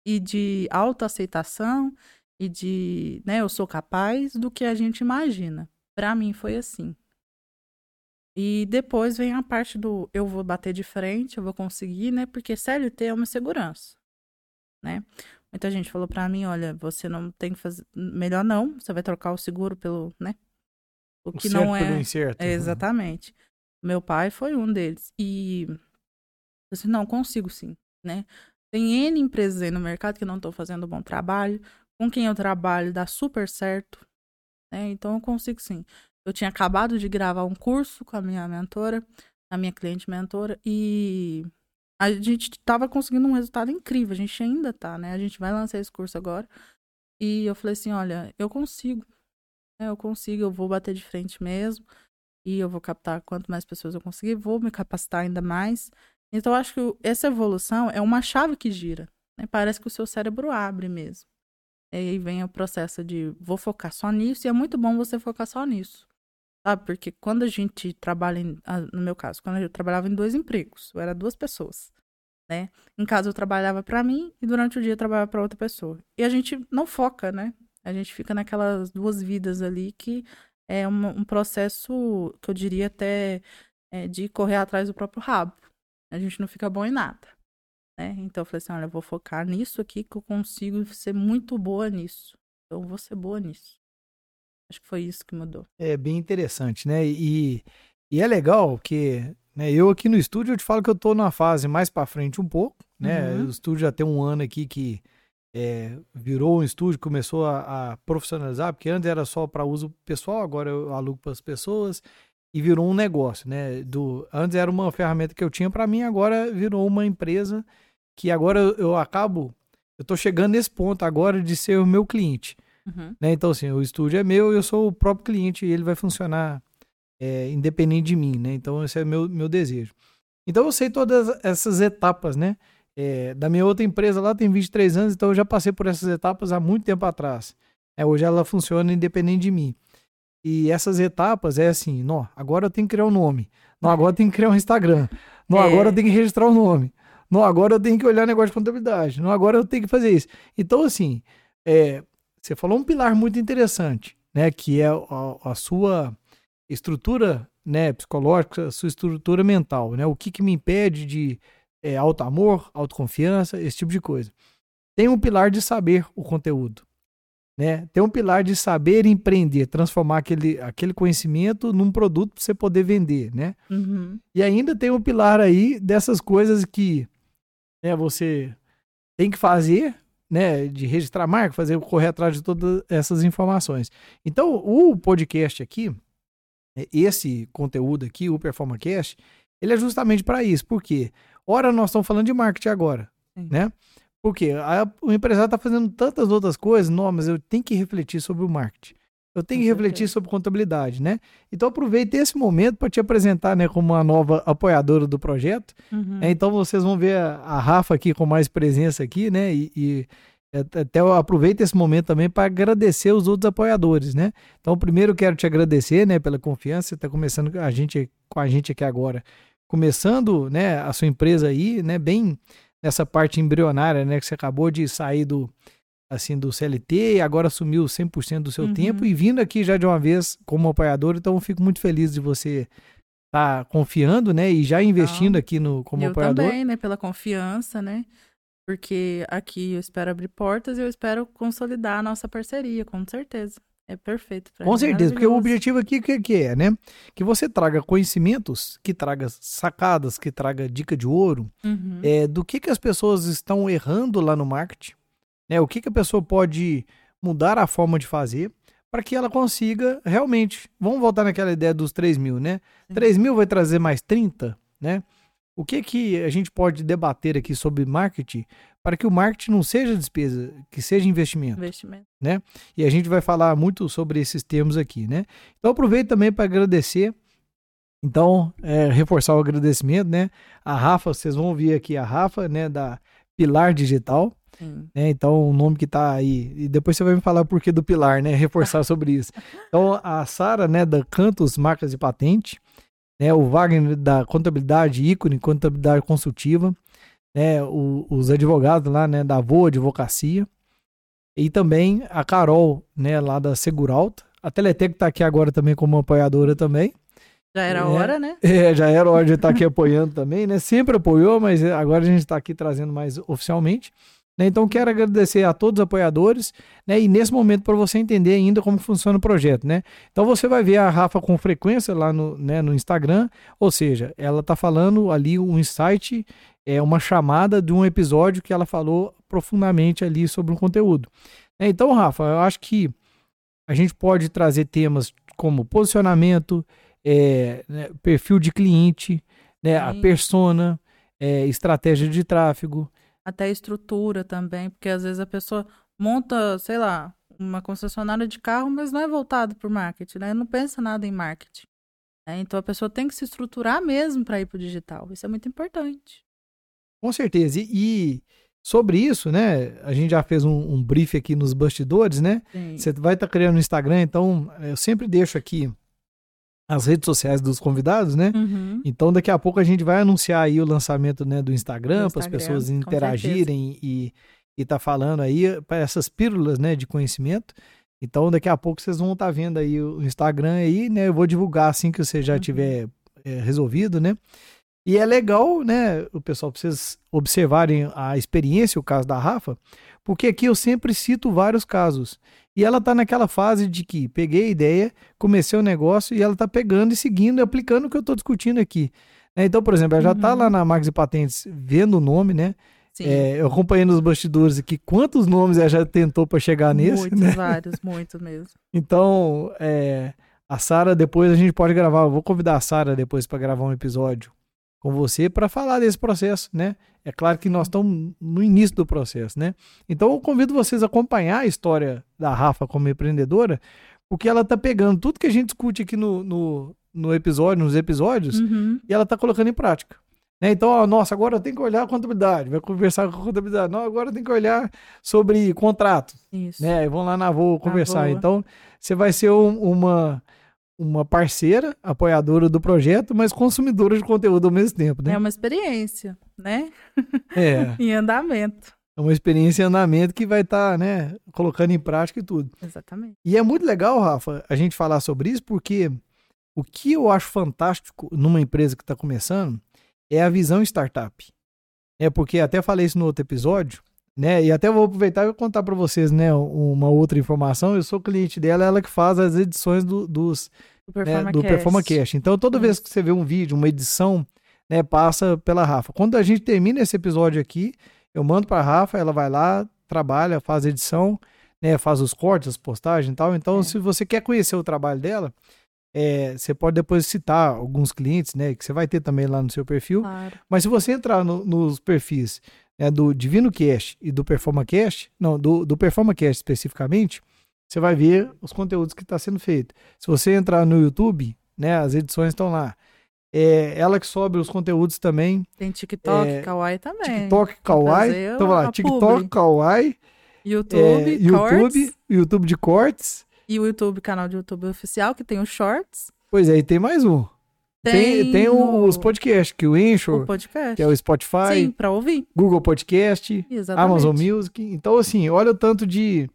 e de autoaceitação e de, né, eu sou capaz do que a gente imagina. Para mim foi assim. E depois vem a parte do eu vou bater de frente, eu vou conseguir, né? Porque CLT é uma segurança, né? Muita gente falou para mim, olha, você não tem que fazer, melhor não, você vai trocar o seguro pelo, né? O que o não é, incerto. é exatamente. Meu pai foi um deles e eu disse, não, consigo sim né? Tem N empresas aí no mercado que não estão fazendo um bom trabalho. Com quem eu trabalho dá super certo. Né? Então eu consigo sim. Eu tinha acabado de gravar um curso com a minha mentora, a minha cliente mentora, e a gente estava conseguindo um resultado incrível. A gente ainda tá, né? A gente vai lançar esse curso agora. E eu falei assim: olha, eu consigo. Né? Eu consigo, eu vou bater de frente mesmo. E eu vou captar quanto mais pessoas eu conseguir, vou me capacitar ainda mais. Então, eu acho que essa evolução é uma chave que gira. Né? Parece que o seu cérebro abre mesmo. E aí vem o processo de vou focar só nisso, e é muito bom você focar só nisso. Sabe? Porque quando a gente trabalha, em, ah, no meu caso, quando eu trabalhava em dois empregos, eu era duas pessoas. Né? Em casa eu trabalhava para mim e durante o dia eu trabalhava para outra pessoa. E a gente não foca, né? A gente fica naquelas duas vidas ali que é um, um processo que eu diria até é, de correr atrás do próprio rabo a gente não fica bom em nada. Né? Então eu falei assim, olha, eu vou focar nisso aqui que eu consigo ser muito boa nisso. Então eu vou ser boa nisso. Acho que foi isso que mudou. É bem interessante, né? E, e é legal que né, eu aqui no estúdio eu te falo que eu tô numa fase mais para frente um pouco, né? Uhum. O estúdio já tem um ano aqui que é, virou um estúdio, começou a, a, profissionalizar, porque antes era só para uso pessoal, agora eu alugo para as pessoas e virou um negócio, né? Do, antes era uma ferramenta que eu tinha para mim, agora virou uma empresa que agora eu, eu acabo, eu tô chegando nesse ponto agora de ser o meu cliente. Uhum. Né? Então, assim, o estúdio é meu eu sou o próprio cliente e ele vai funcionar é, independente de mim, né? Então, esse é o meu, meu desejo. Então, eu sei todas essas etapas, né? É, da minha outra empresa lá tem 23 anos, então eu já passei por essas etapas há muito tempo atrás. É, hoje ela funciona independente de mim. E essas etapas é assim, não, agora eu tenho que criar um nome. Não, agora eu tenho que criar um Instagram. Não, é. agora eu tenho que registrar o um nome. Não, agora eu tenho que olhar negócio de contabilidade. Não, agora eu tenho que fazer isso. Então, assim, é, você falou um pilar muito interessante, né? Que é a, a sua estrutura né, psicológica, sua estrutura mental, né? O que, que me impede de é, alto amor, autoconfiança, esse tipo de coisa. Tem um pilar de saber o conteúdo. Né? Tem um pilar de saber empreender, transformar aquele, aquele conhecimento num produto para você poder vender, né? Uhum. E ainda tem um pilar aí dessas coisas que né, você tem que fazer, né? De registrar marca, fazer correr atrás de todas essas informações. Então, o podcast aqui, é, esse conteúdo aqui, o PerformaCast, ele é justamente para isso. Por quê? Ora, nós estamos falando de marketing agora, Sim. né? Porque a, o empresário está fazendo tantas outras coisas, não, mas eu tenho que refletir sobre o marketing. Eu tenho Com que refletir certeza. sobre contabilidade, né? Então aproveite esse momento para te apresentar, né, como uma nova apoiadora do projeto. Uhum. É, então vocês vão ver a, a Rafa aqui com mais presença aqui, né? E, e é, até eu aproveito esse momento também para agradecer os outros apoiadores, né? Então primeiro quero te agradecer, né, pela confiança, você está começando com a gente com a gente aqui agora, começando, né, a sua empresa aí, né, bem nessa parte embrionária, né, que você acabou de sair do assim do CLT agora assumiu 100% do seu Uhum. tempo e vindo aqui já de uma vez como apoiador, então eu fico muito feliz de você estar confiando, né, e já investindo aqui no como eu apoiador. também, né? Pela confiança, né? Porque aqui eu espero abrir portas e eu espero consolidar a nossa parceria, com certeza. É perfeito Com certeza, porque o objetivo aqui que, que é, né? Que você traga conhecimentos, que traga sacadas, que traga dica de ouro, Uhum. é, do que, que as pessoas estão errando lá no marketing, né? O que, que a pessoa pode mudar a forma de fazer para que ela consiga realmente. Vamos voltar naquela ideia dos 3 mil, né? Sim. 3 mil vai trazer mais 30, né? O que, que a gente pode debater aqui sobre marketing para que o marketing não seja despesa, que seja investimento? Investimento. E a gente vai falar muito sobre esses termos aqui, né? Então aproveito também para agradecer. Então, é, reforçar o agradecimento, né? A Rafa, vocês vão ouvir aqui a Rafa, né? Da Pilar Digital. Né? Então, o nome que tá aí. E depois você vai me falar o porquê do Pilar, né? Reforçar sobre isso. Então, a Sara, né? Da Cantos Marcas e Patente, né? O Wagner da Contabilidade Ícone, Contabilidade Consultiva, né? O- os advogados lá, né? Da Voa Advocacia. E também a Carol, né? Lá da Seguralta. A Teletec tá aqui agora também como apoiadora também. Já era É. hora, né? É, já era hora de estar aqui apoiando também, né? Sempre apoiou, mas agora a gente está aqui trazendo mais oficialmente. Né? Então, quero agradecer a todos os apoiadores, né? E nesse momento, para você entender ainda como funciona o projeto, né? Então, você vai ver a Rafa com frequência lá no, né, no Instagram, ou seja, ela tá falando ali um insight, é uma chamada de um episódio que ela falou profundamente ali sobre um conteúdo. né? Então, Rafa, eu acho que a gente pode trazer temas como posicionamento, é, né, perfil de cliente, a persona, é, estratégia de tráfego. Até estrutura também, porque às vezes a pessoa monta, sei lá, uma concessionária de carro, mas não é voltado para o marketing, né? Não pensa nada em marketing. né? Então a pessoa tem que se estruturar mesmo para ir para o digital. Isso é muito importante. Com certeza. E, e sobre isso, né, a gente já fez um, um brief aqui nos bastidores, né? Sim. Você vai estar criando no Instagram, então eu sempre deixo aqui as redes sociais dos convidados, né? Uhum. Então daqui a pouco a gente vai anunciar aí o lançamento né, do Instagram para as pessoas interagirem e e tá falando aí para essas pílulas né, de conhecimento. Então daqui a pouco vocês vão estar vendo aí o Instagram aí, né? Eu vou divulgar assim que você já Uhum. tiver é, resolvido, né? E é legal, né, o pessoal, pra vocês observarem a experiência, o caso da Rafa, porque aqui eu sempre cito vários casos. E ela tá naquela fase de que peguei a ideia, comecei o negócio e ela tá pegando e seguindo e aplicando o que eu tô discutindo aqui. né? Então, por exemplo, ela já tá Uhum. lá na Marcos e Patentes vendo o nome, né? Sim. É, eu acompanhei nos bastidores aqui quantos nomes ela já tentou para chegar nesse, muitos, né? vários, muitos mesmo. Então, é, a Sara, depois a gente pode gravar. Eu vou convidar a Sara depois para gravar um episódio com você para falar desse processo, né? É claro que nós estamos no início do processo, né? Então eu convido vocês a acompanhar a história da Rafa como empreendedora, porque ela tá pegando tudo que a gente discute aqui no, no, no episódio, nos episódios, Uhum. e ela tá colocando em prática. Né? Então, ó, nossa, agora eu tenho que olhar a contabilidade, vai conversar com a contabilidade. Não, agora eu tenho que olhar sobre contrato Isso. né? E vão lá na Voa conversar. Voa. Então, você vai ser um- uma, uma parceira, apoiadora do projeto, mas consumidora de conteúdo ao mesmo tempo, É né? uma experiência, né? É, Em andamento. é uma experiência em andamento que vai estar, né, colocando em prática e tudo. Exatamente. E é muito legal, Rafa, a gente falar sobre isso, porque o que eu acho fantástico numa empresa que está começando é a visão startup. É porque até falei isso no outro episódio, né? E até vou aproveitar e contar para vocês, né, uma outra informação. Eu sou cliente dela, ela que faz as edições do, dos né, do PerformaCast. Então, toda vez que você vê um vídeo, uma edição, né, passa pela Rafa. Quando a gente termina esse episódio aqui, eu mando para a Rafa, ela vai lá, trabalha, faz edição, né, faz os cortes, as postagens e tal. Então, é. se você quer conhecer o trabalho dela, é, você pode depois citar alguns clientes, né, que você vai ter também lá no seu perfil. Claro. Mas se você entrar no, nos perfis né, do Divino Cast e do PerformaCast, não, do, do PerformaCast especificamente, você vai ver os conteúdos que está sendo feito. Se você entrar no YouTube, né, as edições estão lá. É ela que sobe os conteúdos também. Tem TikTok, é, Kawaii também. TikTok, Kawaii. Então lá, TikTok, Kawaii. YouTube, é, YouTube, YouTube de cortes. E o YouTube, canal de YouTube oficial, que tem os shorts. Pois é, e tem mais um. Tem, tem, tem o, os podcasts, que o Anchor, o podcast. que é o Spotify. Sim, pra ouvir. Google Podcast, Exatamente. Amazon Music. Então, assim, olha o tanto de...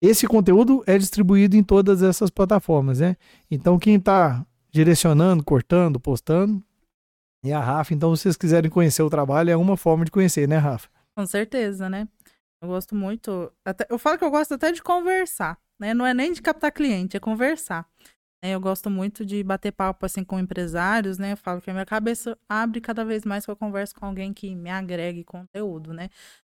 Esse conteúdo é distribuído em todas essas plataformas, né? Então, quem está direcionando, cortando, postando é a Rafa. Então, se vocês quiserem conhecer o trabalho, é uma forma de conhecer, né, Rafa? Com certeza, né? Eu gosto muito. Até, eu falo que eu gosto até de conversar, né? Não é nem de captar cliente, é conversar. É, eu gosto muito de bater papo assim com empresários, né? Eu falo que a minha cabeça abre cada vez mais que eu converso com alguém que me agregue conteúdo, né?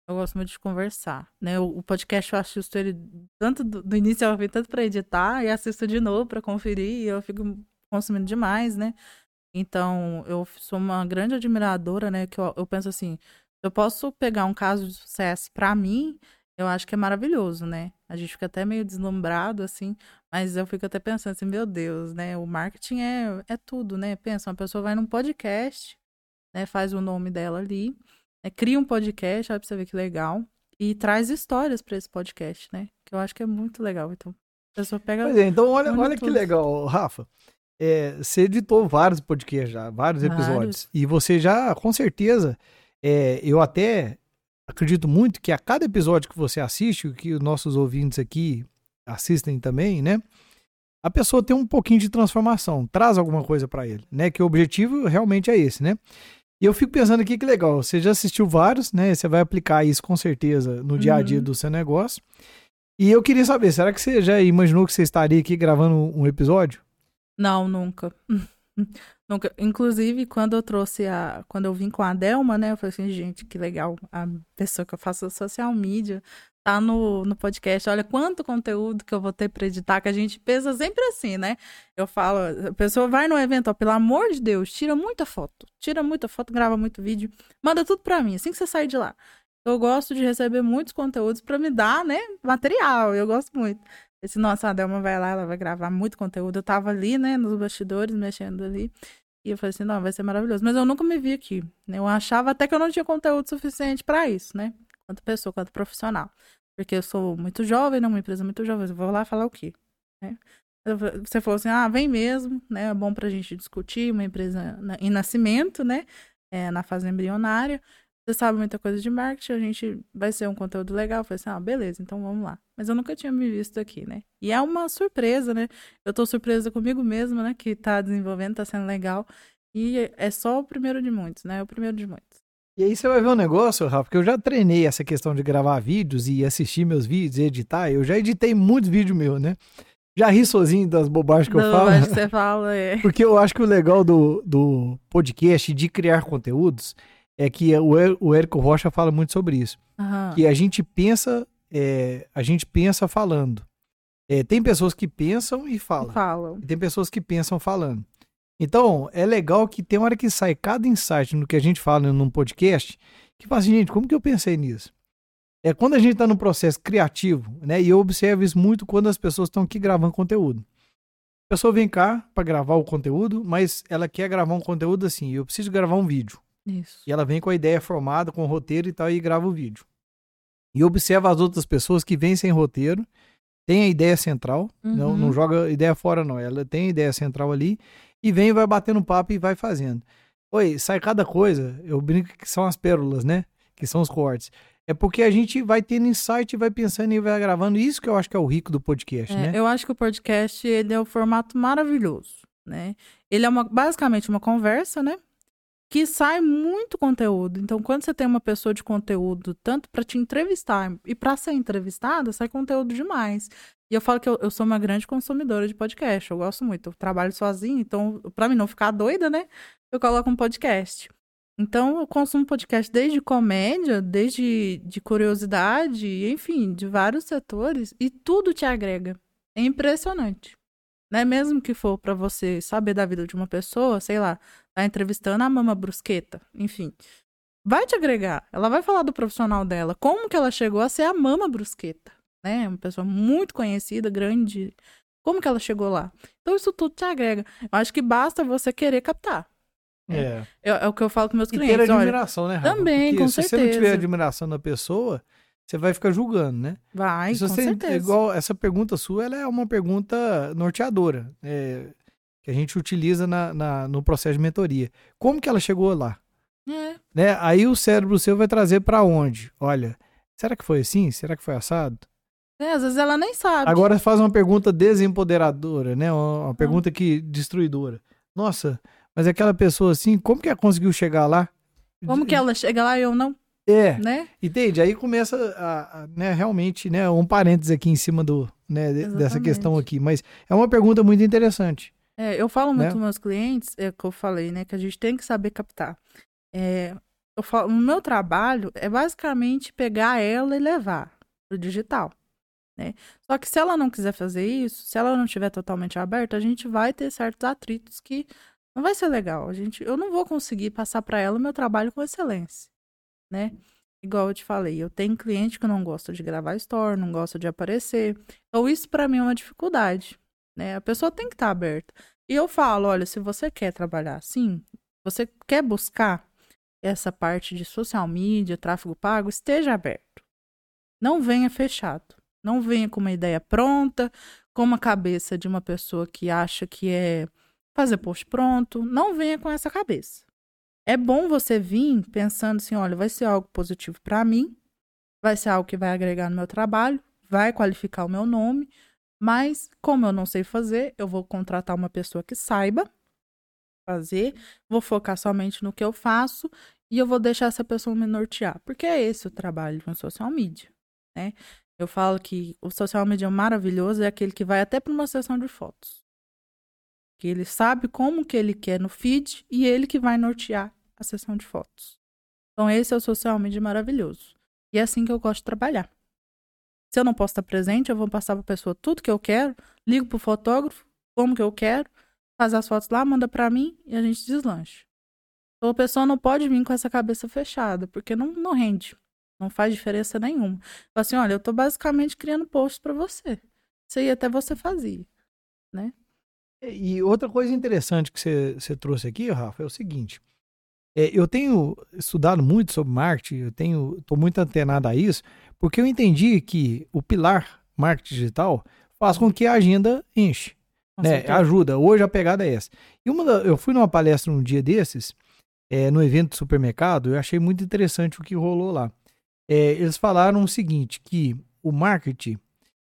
Eu gosto muito de conversar, né? O podcast eu assisto ele tanto do, do início ao fim, tanto para editar e assisto de novo para conferir e eu fico consumindo demais, né? Então, eu sou uma grande admiradora, né? Que eu, eu penso assim, eu posso pegar um caso de sucesso para mim, eu acho que é maravilhoso, né? A gente fica até meio deslumbrado, assim, mas eu fico até pensando assim, meu Deus, né? O marketing é, é tudo, né? Pensa, uma pessoa vai num podcast, né? Faz o nome dela ali, né? cria um podcast, olha pra você ver que legal, e traz histórias para esse podcast, né? Que eu acho que é muito legal. Então, a pessoa pega. Pois é, então olha, olha que legal, Rafa. É, você editou vários podcasts já, vários episódios. Vários. E você já, com certeza, é, eu até acredito muito que a cada episódio que você assiste, que os nossos ouvintes aqui assistem também, né? A pessoa tem um pouquinho de transformação, traz alguma coisa para ele, né? Que o objetivo realmente é esse, né? E eu fico pensando aqui que legal, você já assistiu vários, né? Você vai aplicar isso com certeza no dia a dia uhum. do seu negócio. E eu queria saber, será que você já imaginou que você estaria aqui gravando um episódio? Não, nunca. nunca. Inclusive, quando eu trouxe a. Quando eu vim com a Delma, né? Eu falei assim, gente, que legal. A pessoa que eu faço social media tá no, no podcast. Olha quanto conteúdo que eu vou ter para editar, que a gente pensa sempre assim, né? Eu falo, a pessoa vai no evento, ó, pelo amor de Deus, tira muita foto. Tira muita foto, grava muito vídeo, manda tudo para mim, assim que você sair de lá. Eu gosto de receber muitos conteúdos para me dar, né, material. Eu gosto muito. Esse, nossa, a Delma vai lá, ela vai gravar muito conteúdo. Eu tava ali, né, nos bastidores, mexendo ali. E eu falei assim, não, vai ser maravilhoso. Mas eu nunca me vi aqui. Né? Eu achava até que eu não tinha conteúdo suficiente para isso, né? Quanto pessoa, quanto profissional. Porque eu sou muito jovem, né? Uma empresa muito jovem. Eu vou lá falar o quê? Né? Você falou assim, ah, vem mesmo, né? É bom pra gente discutir, uma empresa em nascimento, né? É, na fase embrionária você sabe muita coisa de marketing, a gente vai ser um conteúdo legal. Eu falei assim, ah, beleza, então vamos lá. Mas eu nunca tinha me visto aqui, né? E é uma surpresa, né? Eu tô surpresa comigo mesma, né? Que tá desenvolvendo, tá sendo legal. E é só o primeiro de muitos, né? É o primeiro de muitos. E aí você vai ver um negócio, Rafa, porque eu já treinei essa questão de gravar vídeos e assistir meus vídeos e editar. Eu já editei muitos vídeos meus, né? Já ri sozinho das bobagens que Não, eu falo. que você fala, é. Porque eu acho que o legal do, do podcast de criar conteúdos é que o, o Érico Rocha fala muito sobre isso. Uhum. Que a gente pensa, é, a gente pensa falando. É, tem pessoas que pensam e falam. falam. E tem pessoas que pensam falando. Então, é legal que tem hora que sai cada insight no que a gente fala num podcast, que fala assim, gente, como que eu pensei nisso? É quando a gente está no processo criativo, né? E eu observo isso muito quando as pessoas estão aqui gravando conteúdo. A pessoa vem cá para gravar o conteúdo, mas ela quer gravar um conteúdo assim, eu preciso gravar um vídeo. Isso. E ela vem com a ideia formada, com o roteiro e tal, e grava o vídeo. E observa as outras pessoas que vêm sem roteiro, tem a ideia central, uhum. não, não joga ideia fora, não. Ela tem a ideia central ali, e vem, vai batendo papo e vai fazendo. Oi, sai cada coisa, eu brinco que são as pérolas, né? Que são os cortes. É porque a gente vai tendo insight, vai pensando e vai gravando. Isso que eu acho que é o rico do podcast, é, né? Eu acho que o podcast ele é o formato maravilhoso né? Ele é uma, basicamente uma conversa, né? Que sai muito conteúdo. Então, quando você tem uma pessoa de conteúdo, tanto para te entrevistar e para ser entrevistada, sai conteúdo demais. E eu falo que eu, eu, sou uma grande consumidora de podcast. Eu gosto muito. Eu trabalho sozinha, então, para mim não ficar doida, né? Eu coloco um podcast. Então, eu consumo podcast desde comédia, desde de curiosidade, enfim, de vários setores, e tudo te agrega. É impressionante. Né? Mesmo que for para você saber da vida de uma pessoa, sei lá, tá entrevistando a mama brusqueta, enfim. Vai te agregar. Ela vai falar do profissional dela, como que ela chegou a ser a mama brusqueta, né? Uma pessoa muito conhecida, grande. Como que ela chegou lá? Então isso tudo te agrega. Eu acho que basta você querer captar. É. É, é o que eu falo com meus E clientes. ter olha, admiração, né, Rafa? também, Porque com se você certeza. não tiver admiração da pessoa, você vai ficar julgando, né? vai, se com você, certeza. igual essa pergunta sua, ela é uma pergunta norteadora, é, que a gente utiliza na, na- no processo de mentoria. Como que ela chegou lá? É, Né? Aí o cérebro seu vai trazer pra onde? Olha, será que foi assim? Será que foi assado? é, às vezes ela nem sabe. Agora faz uma pergunta desempoderadora, né? Uma, Hum. uma pergunta que destruidora. Nossa, mas aquela pessoa assim, como que ela conseguiu chegar lá? Como que ela chega lá e eu não, É, né? entende? Aí começa a, a, né, realmente, né, um parênteses aqui em cima do, né, de- dessa questão aqui, mas é uma pergunta muito interessante. É, eu falo muito Né? com meus clientes, é o que eu falei, né? Que a gente tem que saber captar. É, eu falo, o meu trabalho é basicamente pegar ela e levar pro digital. Né? Só que se ela não quiser fazer isso, se ela não estiver totalmente aberta, a gente vai ter certos atritos que não vai ser legal. A gente, eu não vou conseguir passar para ela o meu trabalho com excelência, né? Igual eu te falei, eu tenho cliente que não gosta de gravar story, não gosta de aparecer. Então isso para mim é uma dificuldade, né? A pessoa tem que estar aberta. E eu falo, olha, se você quer trabalhar assim, você quer buscar essa parte de social media, tráfego pago, esteja aberto. Não venha fechado. Não venha com uma ideia pronta, com uma cabeça de uma pessoa que acha que é fazer post pronto. Não venha com essa cabeça. É bom você vir pensando assim, olha, vai ser algo positivo para mim, vai ser algo que vai agregar no meu trabalho, vai qualificar o meu nome, mas como eu não sei fazer, eu vou contratar uma pessoa que saiba fazer, vou focar somente no que eu faço e eu vou deixar essa pessoa me nortear, porque é esse o trabalho de um social media, né? Eu falo que o social media maravilhoso é aquele que vai até para uma sessão de fotos. Que ele sabe como que ele quer no feed e ele que vai nortear a sessão de fotos. Então esse é o social media maravilhoso. E é assim que eu gosto de trabalhar. Se eu não posso estar presente, eu vou passar para a pessoa tudo que eu quero, ligo para o fotógrafo, como que eu quero, faz as fotos lá, manda para mim e a gente deslancha. Então a pessoa não pode vir com essa cabeça fechada, porque não, não rende. Não faz diferença nenhuma. Fala assim, olha, eu tô basicamente criando posts para você. Isso aí até você fazia. E outra coisa interessante que você, você trouxe aqui, Rafa, é o seguinte. É, eu tenho estudado muito sobre marketing, eu tenho, estou muito antenado a isso, porque eu entendi que o pilar marketing digital faz com que a agenda enche. Com né? certeza. Ajuda. Hoje a pegada é essa. E uma da- eu fui numa palestra um dia desses, é, no evento do supermercado, eu achei muito interessante o que rolou lá. É, eles falaram o seguinte, que o marketing,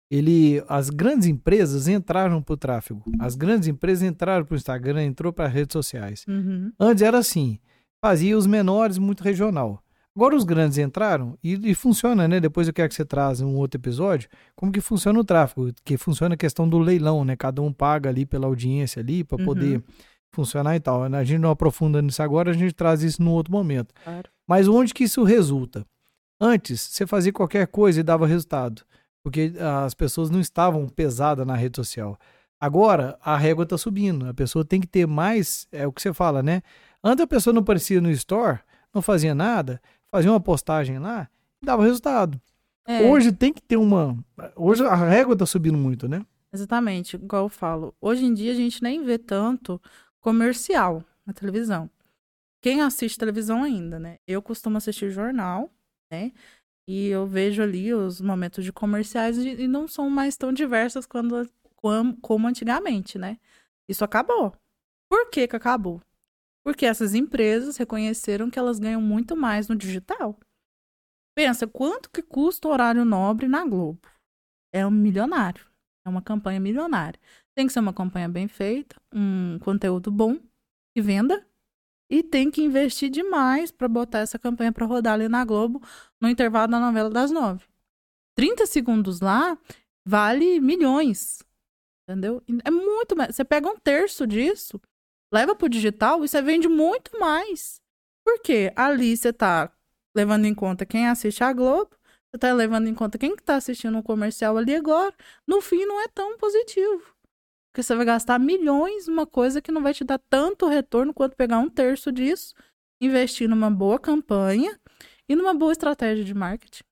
ele, as grandes empresas entraram para o tráfego. As grandes empresas entraram para o Instagram, entrou para as redes sociais. Uhum. Antes era assim, fazia os menores muito regional. Agora os grandes entraram e, e funciona, né? Depois eu quero que você traz um outro episódio, como que funciona o tráfego, que funciona a questão do leilão, né? Cada um paga ali pela audiência ali para Uhum. poder funcionar e tal. A gente não aprofunda nisso agora, a gente traz isso num outro momento. Claro. Mas onde que isso resulta? Antes, você fazia qualquer coisa e dava resultado, porque as pessoas não estavam pesadas na rede social. Agora, a régua está subindo. A pessoa tem que ter mais, é o que você fala, né? Antes a pessoa não aparecia no store, não fazia nada, fazia uma postagem lá e dava resultado. É, Hoje tem que ter uma. Hoje a régua está subindo muito, né? Exatamente, igual eu falo. Hoje em dia a gente nem vê tanto comercial na televisão. Quem assiste televisão ainda, né? Eu costumo assistir jornal, né? E eu vejo ali os momentos de comerciais e, não são mais tão diversas quando, como, como antigamente, né? Isso acabou. Por que que acabou? Porque essas empresas reconheceram que elas ganham muito mais no digital. Pensa, quanto que custa o horário nobre na Globo? É um milionário. É uma campanha milionária. Tem que ser uma campanha bem feita, um conteúdo bom, que venda, e tem que investir demais para botar essa campanha para rodar ali na Globo no intervalo da novela das nove. 30 segundos lá vale milhões. Entendeu? É muito mais. Você pega um terço disso, leva pro digital e você vende muito mais. Por quê? Ali você tá levando em conta quem assiste a Globo, você tá levando em conta quem que tá assistindo um comercial ali agora. No fim, não é tão positivo. Porque você vai gastar milhões numa coisa que não vai te dar tanto retorno quanto pegar um terço disso, investir numa boa campanha e numa boa estratégia de marketing.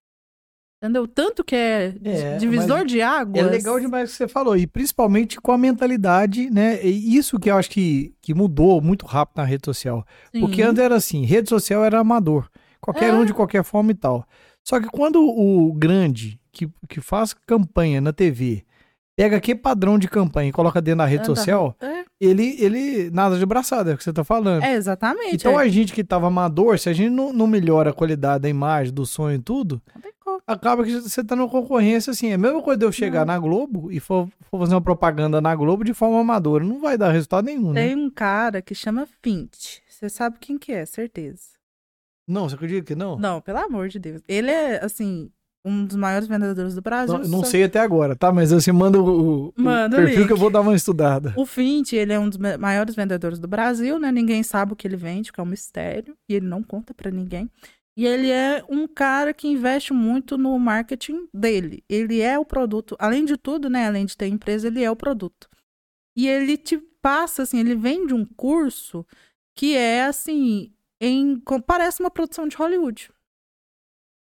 Entendeu? Tanto que é, é divisor de águas. É legal demais o que você falou. E principalmente com a mentalidade, né? E isso que eu acho que, que mudou muito rápido na rede social. Sim. Porque antes era assim, rede social era amador. Qualquer é. um de qualquer forma e tal. Só que quando o grande que, que faz campanha na TV pega que padrão de campanha e coloca dentro da rede social, é. ele, ele nada de braçada, é o que você tá falando. É, exatamente. Então é. a gente que tava amador, se a gente não, não melhora a qualidade da imagem, do som e tudo, acaba que você tá numa concorrência assim. É a mesma coisa de eu chegar não. na Globo e for, for, fazer uma propaganda na Globo de forma amadora. Não vai dar resultado nenhum, Tem né? um cara que chama Fint. Você sabe quem que é, certeza. Não, você acredita que não? Não, pelo amor de Deus. Ele é, assim, um dos maiores vendedores do Brasil. Não, não sei até agora, tá? Mas você manda o, o, manda perfil que eu vou dar uma estudada. O Fint, ele é um dos maiores vendedores do Brasil, né? Ninguém sabe o que ele vende, que é um mistério. E ele não conta para ninguém. E ele é um cara que investe muito no marketing dele. Ele é o produto, além de tudo, né? Além de ter empresa, ele é o produto. E ele te passa, assim, ele vende um curso que é, assim, em, parece uma produção de Hollywood.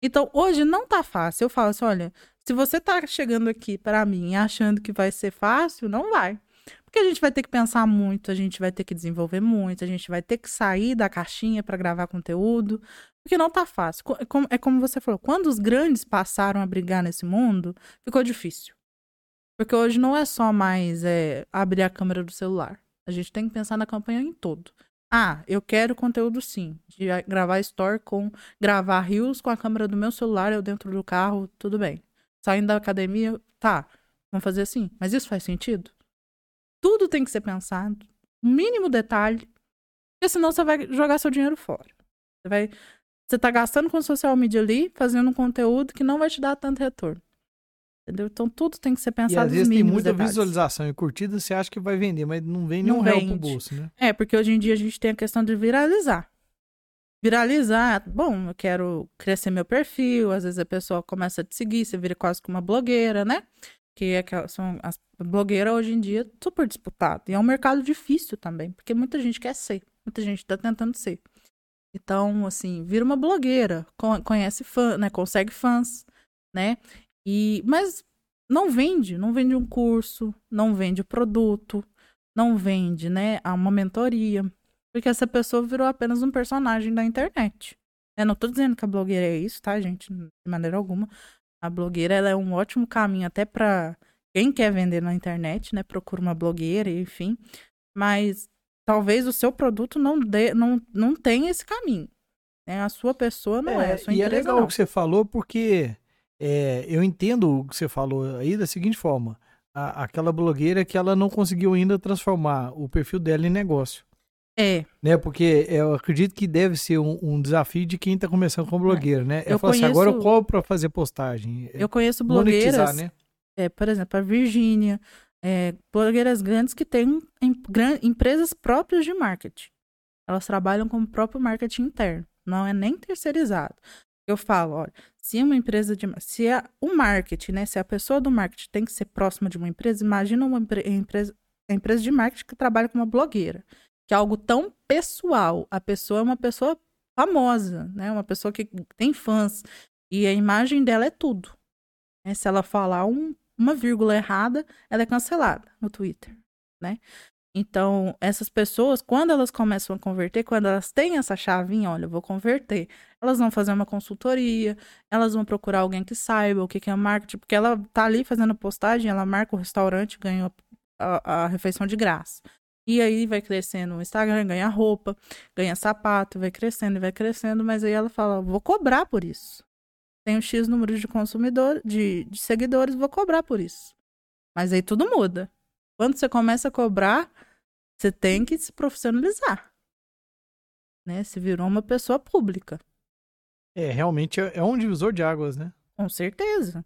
Então, hoje não tá fácil. Eu falo assim, olha, se você tá chegando aqui para mim achando que vai ser fácil, não vai. Porque a gente vai ter que pensar muito, a gente vai ter que desenvolver muito, a gente vai ter que sair da caixinha para gravar conteúdo, porque não tá fácil. É, é como você falou, quando os grandes passaram a brigar nesse mundo, ficou difícil. Porque hoje não é só mais é, abrir a câmera do celular. A gente tem que pensar na campanha em todo. Ah, eu quero conteúdo sim. De gravar story com. gravar rios com a câmera do meu celular, eu dentro do carro, tudo bem. Saindo da academia, tá. Vamos fazer assim. Mas isso faz sentido? Tudo tem que ser pensado. O mínimo detalhe. Porque senão você vai jogar seu dinheiro fora. Você vai você está gastando com social media ali, fazendo um conteúdo que não vai te dar tanto retorno. Entendeu? Então tudo tem que ser pensado. E às vezes tem muita detalhes. visualização e curtida, você acha que vai vender, mas não vem nenhum real pro bolso, né? É, porque hoje em dia a gente tem a questão de viralizar. Viralizar, bom, eu quero crescer meu perfil, às vezes a pessoa começa a te seguir, você vira quase que uma blogueira, né? Que é que são as blogueiras hoje em dia super disputado. E é um mercado difícil também, porque muita gente quer ser, muita gente está tentando ser. Então, assim, vira uma blogueira, conhece fã, né? Consegue fãs, né? E mas não vende, não vende um curso, não vende o produto, não vende, né, uma mentoria, porque essa pessoa virou apenas um personagem da internet. Eu não tô dizendo que a blogueira é isso, tá, gente? De maneira alguma. A blogueira ela é um ótimo caminho até para quem quer vender na internet, né? Procura uma blogueira, enfim. Mas talvez o seu produto não, dê, não, não tenha esse caminho. Né? A sua pessoa não é, é a sua E é legal o que você falou, porque é, eu entendo o que você falou aí da seguinte forma. A, aquela blogueira que ela não conseguiu ainda transformar o perfil dela em negócio. É. Né? Porque eu acredito que deve ser um, um desafio de quem está começando como blogueira, né? Eu, eu falo conheço... assim, agora eu cobro para fazer postagem. Eu conheço blogueiras, né? é, por exemplo, a Virgínia, é, blogueiras grandes que têm em, gran, empresas próprias de marketing. Elas trabalham com o próprio marketing interno, não é nem terceirizado. Eu falo, olha, se uma empresa de. Se a, o marketing, né? Se a pessoa do marketing tem que ser próxima de uma empresa, imagina uma empresa, empresa de marketing que trabalha com uma blogueira. Que é algo tão pessoal. A pessoa é uma pessoa famosa, né? Uma pessoa que tem fãs. E a imagem dela é tudo. Né? Se ela falar um uma vírgula errada, ela é cancelada no Twitter, né? Então, essas pessoas, quando elas começam a converter, quando elas têm essa chavinha, olha, eu vou converter, elas vão fazer uma consultoria, elas vão procurar alguém que saiba o que é marketing, porque ela tá ali fazendo postagem, ela marca o restaurante, ganha a, a refeição de graça. E aí vai crescendo o Instagram, ganha roupa, ganha sapato, vai crescendo e vai crescendo, mas aí ela fala, vou cobrar por isso tenho X número de consumidores, de, de seguidores, vou cobrar por isso. Mas aí tudo muda. Quando você começa a cobrar, você tem que se profissionalizar. Né? Você virou uma pessoa pública. É, realmente é, é um divisor de águas, né? Com certeza.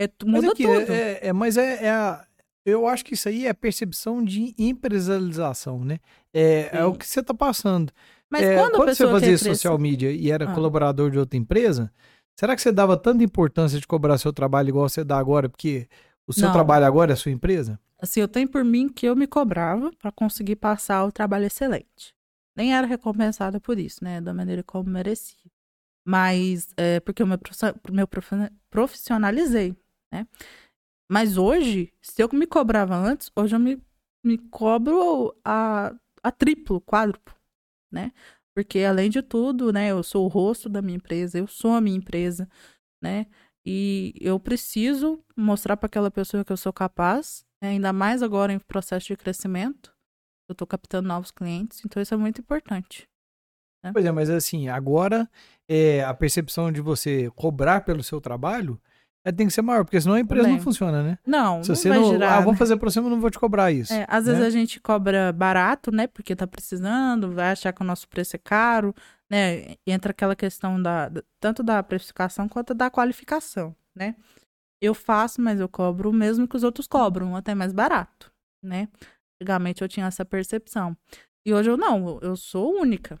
É, mas muda aqui, tudo. É, é, mas é, é a, eu acho que isso aí é percepção de empresarialização, né? É, é o que você está passando. Mas é, quando, quando você fazia social media e era Ah. colaborador de outra empresa, será que você dava tanta importância de cobrar seu trabalho igual você dá agora, porque o seu Não. trabalho agora é a sua empresa? Assim, eu tenho por mim que eu me cobrava para conseguir passar o trabalho excelente. Nem era recompensada por isso, né? Da maneira como merecia. Mas, é, porque eu me profissionalizei, né? Mas hoje, se eu me cobrava antes, hoje eu me, me cobro a, a triplo, quádruplo, né? Porque, além de tudo, né? Eu sou o rosto da minha empresa, eu sou a minha empresa, né? E eu preciso mostrar para aquela pessoa que eu sou capaz? Ainda mais agora em processo de crescimento. Eu estou captando novos clientes, então isso é muito importante. Pois é, mas assim, agora é, a percepção de você cobrar pelo seu trabalho é, tem que ser maior, porque senão a empresa não Também. funciona, né? Não, Se não você vai não. girar. ah, vou né? fazer pra você, mas não vou te cobrar isso. É, às vezes né? a gente cobra barato, né? Porque tá precisando, vai achar que o nosso preço é caro, né? Entra aquela questão da- tanto da precificação quanto da qualificação, né? Eu faço, mas eu cobro o mesmo que os outros cobram, até mais barato, né? Antigamente eu tinha essa percepção. E hoje eu não, eu sou única,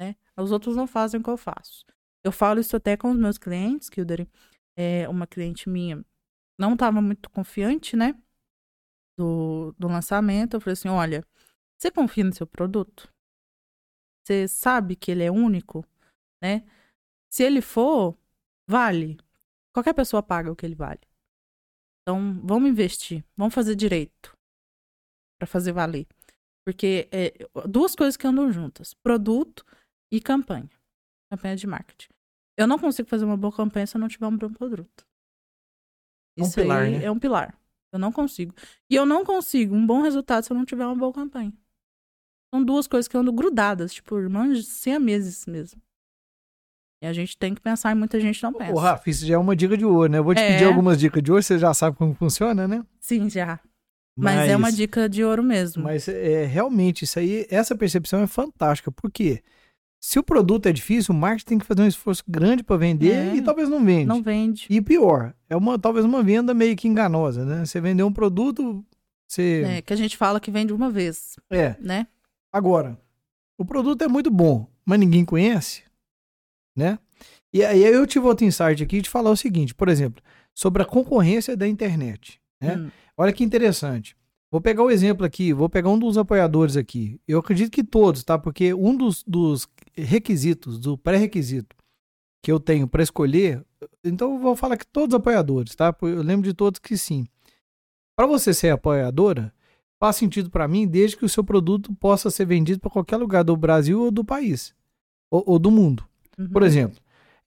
né? Os outros não fazem o que eu faço. Eu falo isso até com os meus clientes, que é uma cliente minha não estava muito confiante, né? do, do lançamento, eu falei assim: olha, você confia no seu produto? Você sabe que ele é único, né? Se ele for, vale. Qualquer pessoa paga o que ele vale. Então, vamos investir, vamos fazer direito para fazer valer. Porque é duas coisas que andam juntas: produto e campanha. Campanha de marketing. Eu não consigo fazer uma boa campanha se eu não tiver um bom produto. Um Isso pilar, aí né? é um pilar. Eu não consigo. E eu não consigo um bom resultado se eu não tiver uma boa campanha. São duas coisas que andam grudadas, tipo, irmãs siameses mesmo. E a gente tem que pensar e muita gente não pensa. Ô, Rafa, isso já é uma dica de ouro, né? Eu vou te É. pedir algumas dicas de ouro, você já sabe como funciona, né? Sim, já. Mas, é uma dica de ouro mesmo. Mas é, realmente, isso aí, essa percepção é fantástica. Por quê? Se o produto é difícil, o marketing tem que fazer um esforço grande para vender É. e talvez não vende. Não vende. E pior, é uma talvez uma venda meio que enganosa, né? Você vendeu um produto, você É, que a gente fala que vende uma vez, é. né? Agora, o produto é muito bom, mas ninguém conhece, né? E aí eu tive outro insight aqui de falar o seguinte, por exemplo, sobre a concorrência da internet. né? Hum, Olha que interessante. Vou pegar o exemplo aqui, vou pegar um dos apoiadores aqui. Eu acredito que todos, tá? Porque um dos, dos requisitos, do pré-requisito que eu tenho para escolher, então eu vou falar que todos os apoiadores, tá? Eu lembro de todos que sim. Para você ser apoiadora, faz sentido para mim desde que o seu produto possa ser vendido para qualquer lugar do Brasil ou do país, ou, ou do mundo. Uhum. Por exemplo,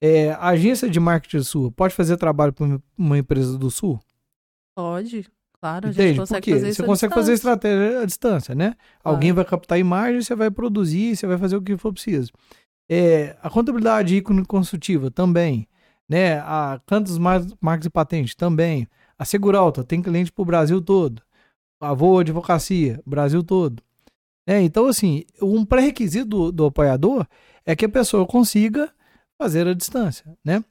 é, a agência de marketing sua pode fazer trabalho para uma empresa do Sul? Pode, claro, a gente Entende? Consegue fazer Você isso à consegue fazer estratégia à distância, né? Alguém vai captar imagem, você vai produzir, você vai fazer o que for preciso. É, a contabilidade ícone consultiva também, né? A Cantos Mar- Marcas e Patentes também. A Seguralta tem cliente para o Brasil todo. A Voa Advocacia, Brasil todo. É, então, assim, um pré-requisito do, do apoiador é que a pessoa consiga fazer à distância, né?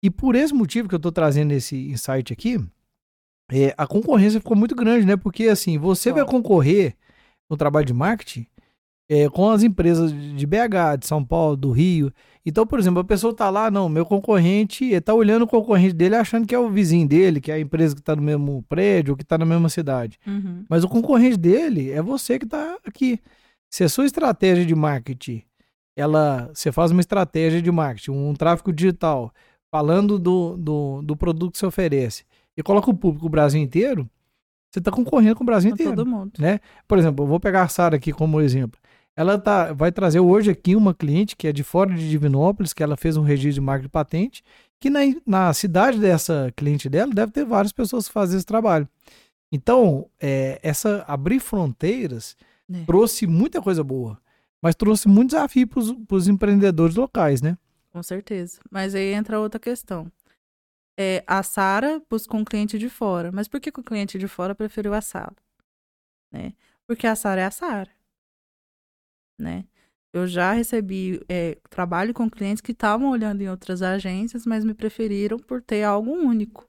E por esse motivo que eu estou trazendo esse insight aqui, é, a concorrência ficou muito grande, né? Porque assim, você vai concorrer no trabalho de marketing é, com as empresas de BH, de São Paulo, do Rio. Então, por exemplo, a pessoa tá lá, não, meu concorrente, ele tá olhando o concorrente dele achando que é o vizinho dele, que é a empresa que tá no mesmo prédio, ou que tá na mesma cidade. Uhum. Mas o concorrente dele é você que está aqui. Se a sua estratégia de marketing, ela, você faz uma estratégia de marketing, um tráfego digital, falando do, do, do produto que você oferece, e coloca o público o Brasil inteiro, você está concorrendo com o Brasil inteiro. todo mundo. Por exemplo, eu vou pegar a Sara aqui como exemplo. Ela tá, vai trazer hoje aqui uma cliente que é de fora de Divinópolis, que ela fez um registro de marca de patente, que na, na cidade dessa cliente dela deve ter várias pessoas que fazem esse trabalho. Então, é, essa abrir fronteiras É. trouxe muita coisa boa, mas trouxe muito desafio para os empreendedores locais, né? Com certeza. Mas aí entra outra questão. é, a Sara buscou um cliente de fora. Mas por que, que o cliente de fora preferiu a Sara? Né? Porque a Sara é a Sara. Né? Eu já recebi é, trabalho com clientes que estavam olhando em outras agências, mas me preferiram por ter algo único,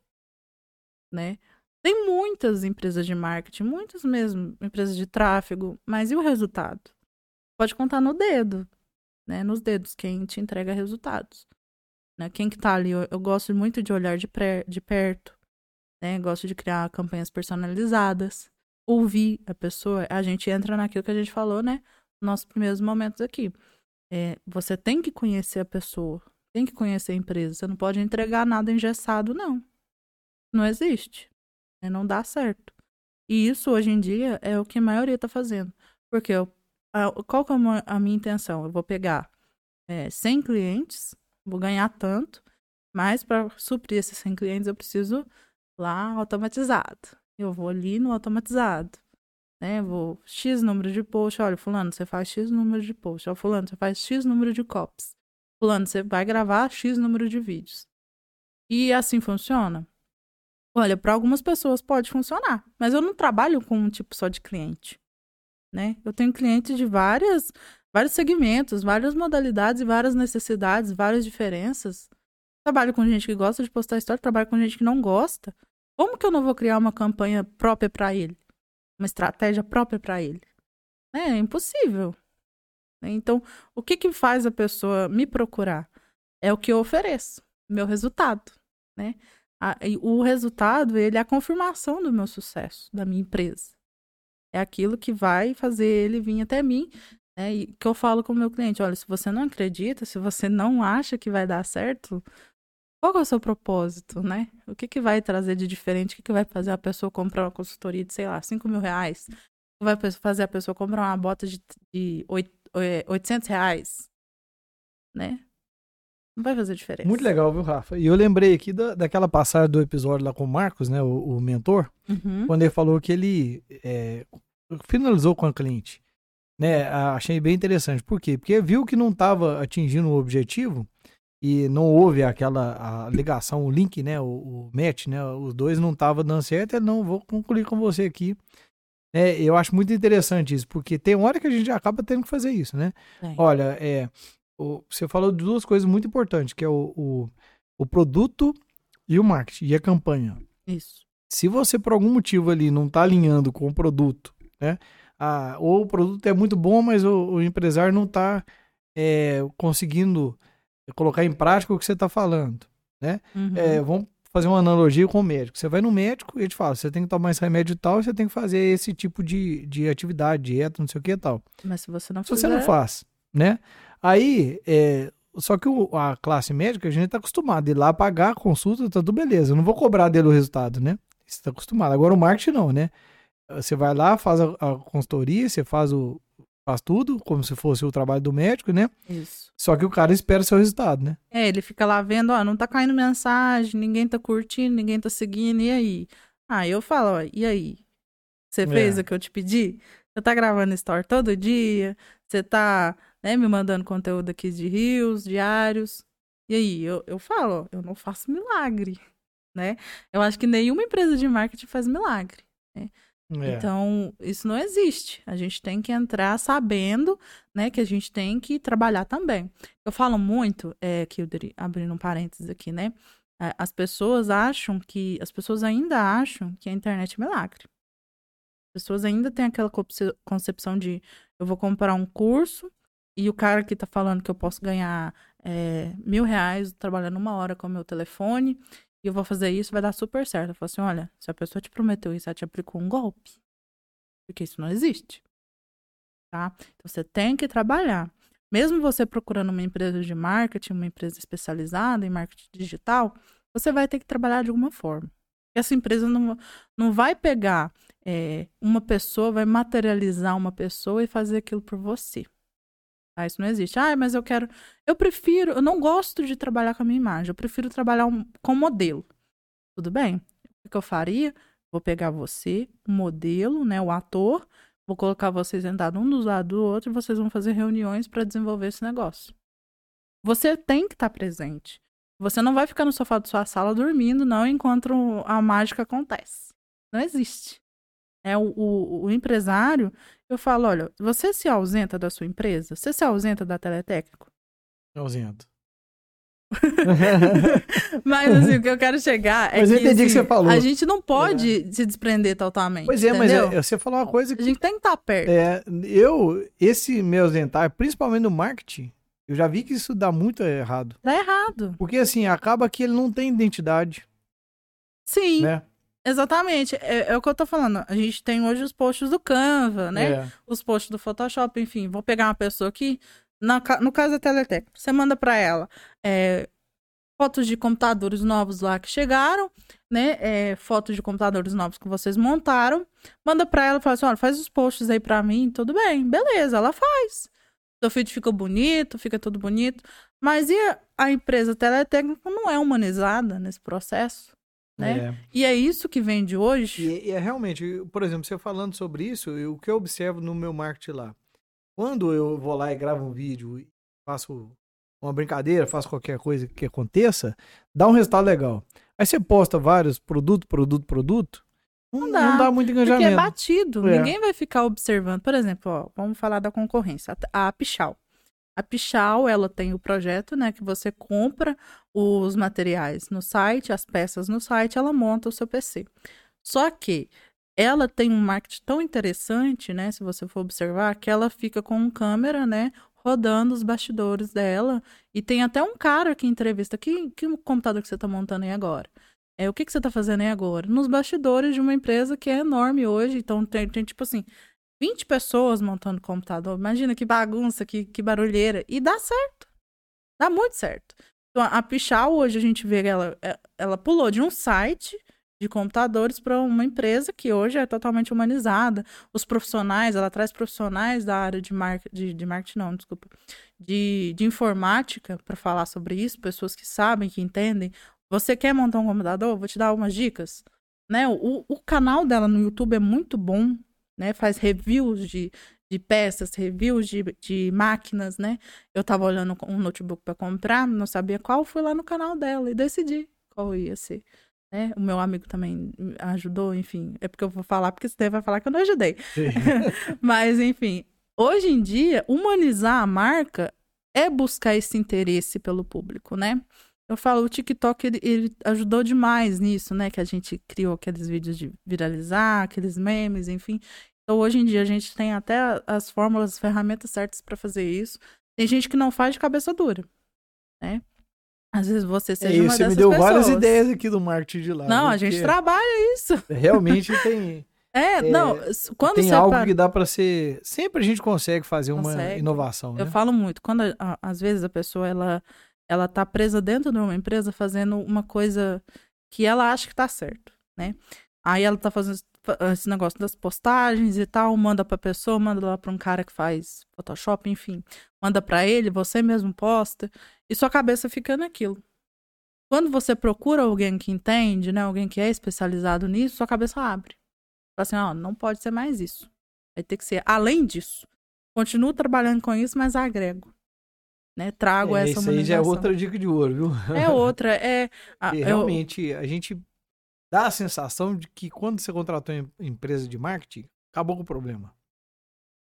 né? Tem muitas empresas de marketing, muitas mesmo empresas de tráfego, mas e o resultado? Pode contar no dedo, né? Nos dedos quem te entrega resultados. Né? Quem que tá ali? Eu, eu gosto muito de olhar de, pré, de perto, né? Gosto de criar campanhas personalizadas, ouvir a pessoa. A gente entra naquilo que a gente falou, né? nossos primeiros momentos aqui. É, você tem que conhecer a pessoa, tem que conhecer a empresa. Você não pode entregar nada engessado, não. Não existe. É, não dá certo. E isso, hoje em dia, é o que a maioria está fazendo. Porque eu, a, qual que é a minha intenção? Eu vou pegar é, 100 clientes, vou ganhar tanto, mas para suprir esses 100 clientes eu preciso lá automatizado. Eu vou ali no automatizado né? Vou X número de post, olha, fulano, você faz X número de post, ó, fulano, você faz X número de copies. Fulano, você vai gravar X número de vídeos. E assim funciona? Olha, para algumas pessoas pode funcionar, mas eu não trabalho com um tipo só de cliente, né? Eu tenho clientes de várias vários segmentos, várias modalidades, várias necessidades, várias diferenças. Trabalho com gente que gosta de postar história, trabalho com gente que não gosta. Como que eu não vou criar uma campanha própria para ele? uma estratégia própria para ele. É, é impossível. Então, o que, que faz a pessoa me procurar? É o que eu ofereço, meu resultado, né? o resultado, ele é a confirmação do meu sucesso, da minha empresa. É aquilo que vai fazer ele vir até mim, né? E que eu falo com o meu cliente, olha, se você não acredita, se você não acha que vai dar certo, qual é o seu propósito, né? O que, que vai trazer de diferente? O que, que vai fazer a pessoa comprar uma consultoria de, sei lá, 5 mil reais? O que vai fazer a pessoa comprar uma bota de, de 800 é, reais? Né? Não vai fazer diferença. Muito legal, viu, Rafa? E eu lembrei aqui da, daquela passagem do episódio lá com o Marcos, né, o, o mentor, uhum. quando ele falou que ele é, finalizou com a cliente. Né, achei bem interessante. Por quê? Porque viu que não estava atingindo o objetivo e não houve aquela ligação, o link, né, o, o match, né, os dois não estavam dando certo, eu não vou concluir com você aqui. É, eu acho muito interessante isso, porque tem hora que a gente acaba tendo que fazer isso, né? É. Olha, é, o, você falou de duas coisas muito importantes, que é o, o, o produto e o marketing, e a campanha. Isso. Se você, por algum motivo ali, não está alinhando com o produto, né? Ah, ou o produto é muito bom, mas o, o empresário não está é, conseguindo colocar em prática o que você está falando, né? Uhum. É, vamos fazer uma analogia com o médico. Você vai no médico e ele te fala, você tem que tomar esse remédio e tal, você tem que fazer esse tipo de, de atividade, dieta, não sei o que e tal. Mas se você não se fizer... você não faz, né? Aí, é, só que o, a classe médica, a gente está acostumado a ir lá pagar a consulta, tá tudo beleza. Eu não vou cobrar dele o resultado, né? Você está acostumado. Agora o marketing não, né? Você vai lá, faz a, a consultoria, você faz o, faz tudo, como se fosse o trabalho do médico, né? Isso. Só que o cara espera o seu resultado, né? É, ele fica lá vendo, ó, não tá caindo mensagem, ninguém tá curtindo, ninguém tá seguindo, e aí? Ah, eu falo, ó, e aí? Você fez é. o que eu te pedi? Você tá gravando story todo dia? Você tá, né, me mandando conteúdo aqui de rios, diários? E aí, eu, eu falo, ó, eu não faço milagre, né? Eu acho que nenhuma empresa de marketing faz milagre, né? É. Então, isso não existe. A gente tem que entrar sabendo, né, que a gente tem que trabalhar também. Eu falo muito, é, que eu abrindo um parênteses aqui, né? As pessoas acham que, as pessoas ainda acham que a internet é milagre. As pessoas ainda têm aquela concepção de eu vou comprar um curso e o cara que tá falando que eu posso ganhar é, mil reais trabalhando uma hora com o meu telefone e eu vou fazer isso, vai dar super certo. Eu falo assim: olha, se a pessoa te prometeu isso, ela te aplicou um golpe. Porque isso não existe. Tá? Então você tem que trabalhar. Mesmo você procurando uma empresa de marketing, uma empresa especializada em marketing digital, você vai ter que trabalhar de alguma forma. Essa empresa não, não vai pegar é, uma pessoa, vai materializar uma pessoa e fazer aquilo por você. Tá? Isso não existe. Ah, mas eu quero. Eu prefiro. Eu não gosto de trabalhar com a minha imagem. Eu prefiro trabalhar um, com modelo. Tudo bem? O que eu faria? Vou pegar você, o modelo, né, o ator, vou colocar vocês sentados um dos lados do outro e vocês vão fazer reuniões para desenvolver esse negócio. Você tem que estar tá presente. Você não vai ficar no sofá da sua sala dormindo, não, enquanto a mágica acontece. Não existe. É o, o, o empresário, eu falo, olha, você se ausenta da sua empresa? Você se ausenta da Teletécnico? Ausento. mas assim, o que eu quero chegar é mas que, eu entendi assim, que você falou. a gente não pode é. se desprender totalmente. Pois é, entendeu? mas é, você falou uma coisa que. A gente tem que estar perto. É, eu, esse meu ausentar, principalmente no marketing, eu já vi que isso dá muito errado. Dá errado. Porque assim, acaba que ele não tem identidade. Sim. Né? Exatamente, é, é, o que eu tô falando. A gente tem hoje os posts do Canva, né? É. Os posts do Photoshop, enfim. Vou pegar uma pessoa aqui, na, no caso da Teletec, você manda para ela é, fotos de computadores novos lá que chegaram, né? É, fotos de computadores novos que vocês montaram. Manda para ela e fala assim: olha, faz os posts aí para mim, tudo bem, beleza, ela faz. Seu feed fica bonito, fica tudo bonito. Mas e a, a empresa teletécnica não é humanizada nesse processo? Né? É. E é isso que vem de hoje. E, e é realmente, por exemplo, você falando sobre isso, eu, o que eu observo no meu marketing lá, quando eu vou lá e gravo um vídeo e faço uma brincadeira, faço qualquer coisa que aconteça, dá um resultado legal. Aí você posta vários produto, produto, produto, não, não, dá, não dá muito engajamento. Porque é batido, é. ninguém vai ficar observando. Por exemplo, ó, vamos falar da concorrência, a Pichal. A Pichal, ela tem o projeto, né, que você compra os materiais no site, as peças no site, ela monta o seu PC. Só que ela tem um marketing tão interessante, né, se você for observar, que ela fica com câmera, né, rodando os bastidores dela. E tem até um cara que entrevista, que, que computador que você está montando aí agora? É, o que, que você está fazendo aí agora? Nos bastidores de uma empresa que é enorme hoje, então tem, tem tipo assim, 20 pessoas montando computador. Imagina que bagunça, que, que barulheira. E dá certo. Dá muito certo. Então, a Pichal, hoje a gente vê que ela, é, ela pulou de um site de computadores para uma empresa que hoje é totalmente humanizada. Os profissionais, ela traz profissionais da área de, mar, de, de marketing, não, desculpa, de, de informática para falar sobre isso, pessoas que sabem, que entendem. Você quer montar um computador? Vou te dar algumas dicas. Né? O, o canal dela no YouTube é muito bom né? Faz reviews de, de peças, reviews de, de máquinas, né? Eu tava olhando um notebook para comprar, não sabia qual, fui lá no canal dela e decidi qual ia ser. Né? O meu amigo também ajudou, enfim. É porque eu vou falar, porque você vai falar que eu não ajudei. Mas, enfim, hoje em dia, humanizar a marca é buscar esse interesse pelo público, né? Eu falo, o TikTok ele, ele, ajudou demais nisso, né? Que a gente criou aqueles vídeos de viralizar, aqueles memes, enfim. Então, hoje em dia, a gente tem até as fórmulas, as ferramentas certas para fazer isso. Tem gente que não faz de cabeça dura, né? Às vezes você seja é isso, uma você me deu pessoas. várias ideias aqui do marketing de lá. Não, a gente trabalha isso. Realmente tem. É, é, não, quando tem algo para... que dá para ser. Sempre a gente consegue fazer uma Consegue. inovação. Eu né? falo muito, quando a- às vezes a pessoa ela ela tá presa dentro de uma empresa fazendo uma coisa que ela acha que tá certo, né? Aí ela tá fazendo esse negócio das postagens e tal, manda pra pessoa, manda lá pra um cara que faz Photoshop, enfim, manda pra ele, você mesmo posta, e sua cabeça fica naquilo. Quando você procura alguém que entende, né, alguém que é especializado nisso, sua cabeça abre. Fala assim, ó, não pode ser mais isso. Vai ter que ser além disso. Continuo trabalhando com isso, mas agrego. Né? Trago É, essa isso aí já é outra dica de ouro, viu? É outra, é... a- E eu- realmente, a gente dá a sensação de que quando você contratou em empresa de marketing, acabou com o problema.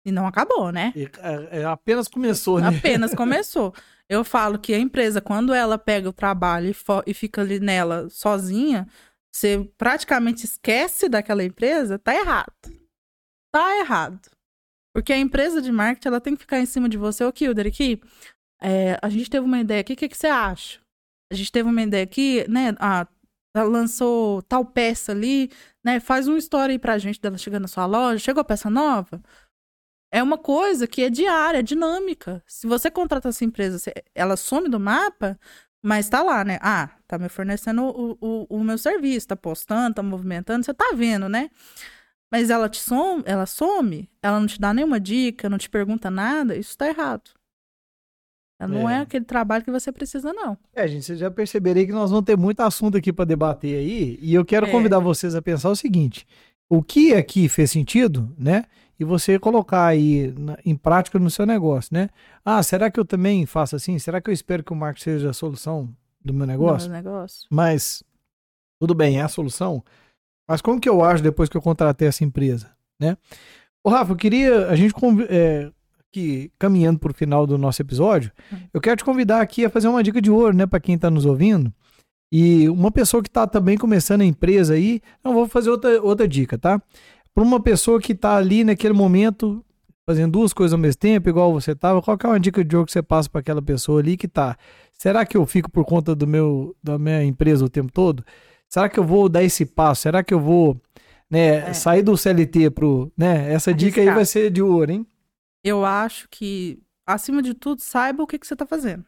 E não acabou, né? E, é, é, apenas começou, né? Apenas começou. Eu falo que a empresa, quando ela pega o trabalho e, e fica ali nela sozinha, você praticamente esquece daquela empresa, tá errado. Tá errado. Porque a empresa de marketing, ela tem que ficar em cima de você. Ô, Kilder, aqui, é, a gente teve uma ideia aqui, o que, que você acha? A gente teve uma ideia aqui, né? Ah, lançou tal peça ali, né? Faz uma história aí pra gente dela chegando na sua loja. Chegou peça nova? É uma coisa que é diária, é dinâmica. Se você contrata essa empresa, ela some do mapa, mas tá lá, né? Ah, tá me fornecendo o, o, o meu serviço, tá postando, tá movimentando, você tá vendo, né? Mas ela te some, ela some, ela não te dá nenhuma dica, não te pergunta nada, isso tá errado. Não É. é aquele trabalho que você precisa, não. É, gente, vocês já perceberam aí que nós vamos ter muito assunto aqui para debater aí. E eu quero É. convidar vocês a pensar o seguinte: o que aqui fez sentido, né? E você colocar aí na- em prática no seu negócio, né? Ah, será que eu também faço assim? Será que eu espero que o marketing seja a solução do meu negócio. meu negócio. Mas tudo bem, é a solução. Mas como que eu acho depois que eu contratei essa empresa, né? Ô, Rafa, eu queria a gente é, aqui caminhando para o final do nosso episódio, Hum. eu quero te convidar aqui a fazer uma dica de ouro, né, para quem está nos ouvindo. E uma pessoa que está também começando a empresa aí, não vou fazer outra, outra dica, tá? Para uma pessoa que está ali naquele momento fazendo duas coisas ao mesmo tempo, igual você estava, qual é uma dica de ouro que você passa para aquela pessoa ali que tá Será que eu fico por conta do meu da minha empresa o tempo todo? Será que eu vou dar esse passo? Será que eu vou né, É. sair do CLT pro, né? Essa dica aí Arriscar. vai ser de ouro, hein? Eu acho que, acima de tudo, saiba o que, que você está fazendo.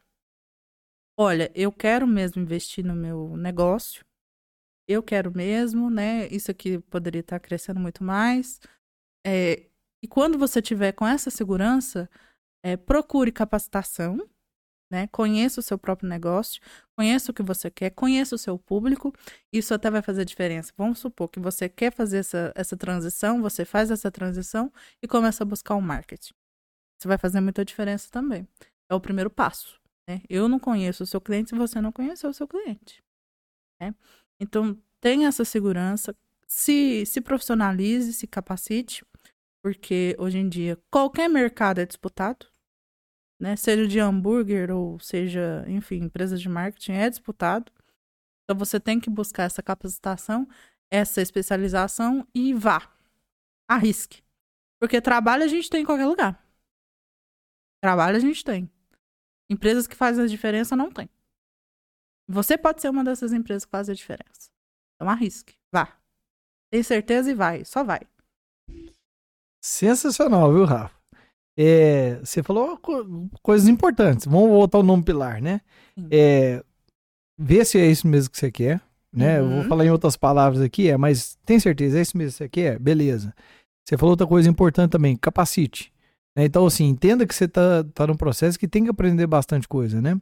Olha, eu quero mesmo investir no meu negócio. Eu quero mesmo, né? Isso aqui poderia estar crescendo muito mais. É, e quando você tiver com essa segurança, é, procure capacitação, né? Conheça o seu próprio negócio, conheça o que você quer, conheça o seu público. Isso até vai fazer diferença. Vamos supor que você quer fazer essa, essa transição, você faz essa transição e começa a buscar o marketing. Isso vai fazer muita diferença também. É o primeiro passo. Né? Eu não conheço o seu cliente se você não conheceu o seu cliente. né? Então, tenha essa segurança, se, se profissionalize, se capacite, porque hoje em dia qualquer mercado é disputado, né? Seja de hambúrguer ou seja, enfim, empresas de marketing é disputado. Então você tem que buscar essa capacitação, essa especialização e vá. Arrisque. Porque trabalho a gente tem em qualquer lugar. Trabalho a gente tem. Empresas que fazem a diferença não tem. Você pode ser uma dessas empresas que faz a diferença. Então arrisque. Vá. Tem certeza e vai. Só vai. Sensacional, viu, Rafa? É, você falou co- coisas importantes. Vamos voltar ao nome pilar, né? É, ver se é isso mesmo que você quer, né? Eu vou Uhum. falar em outras palavras aqui, é, mas tem certeza, é isso mesmo que você quer? Beleza. Você falou outra coisa importante também, capacite. Né? Então, assim, entenda que você tá, tá num processo que tem que aprender bastante coisa, né?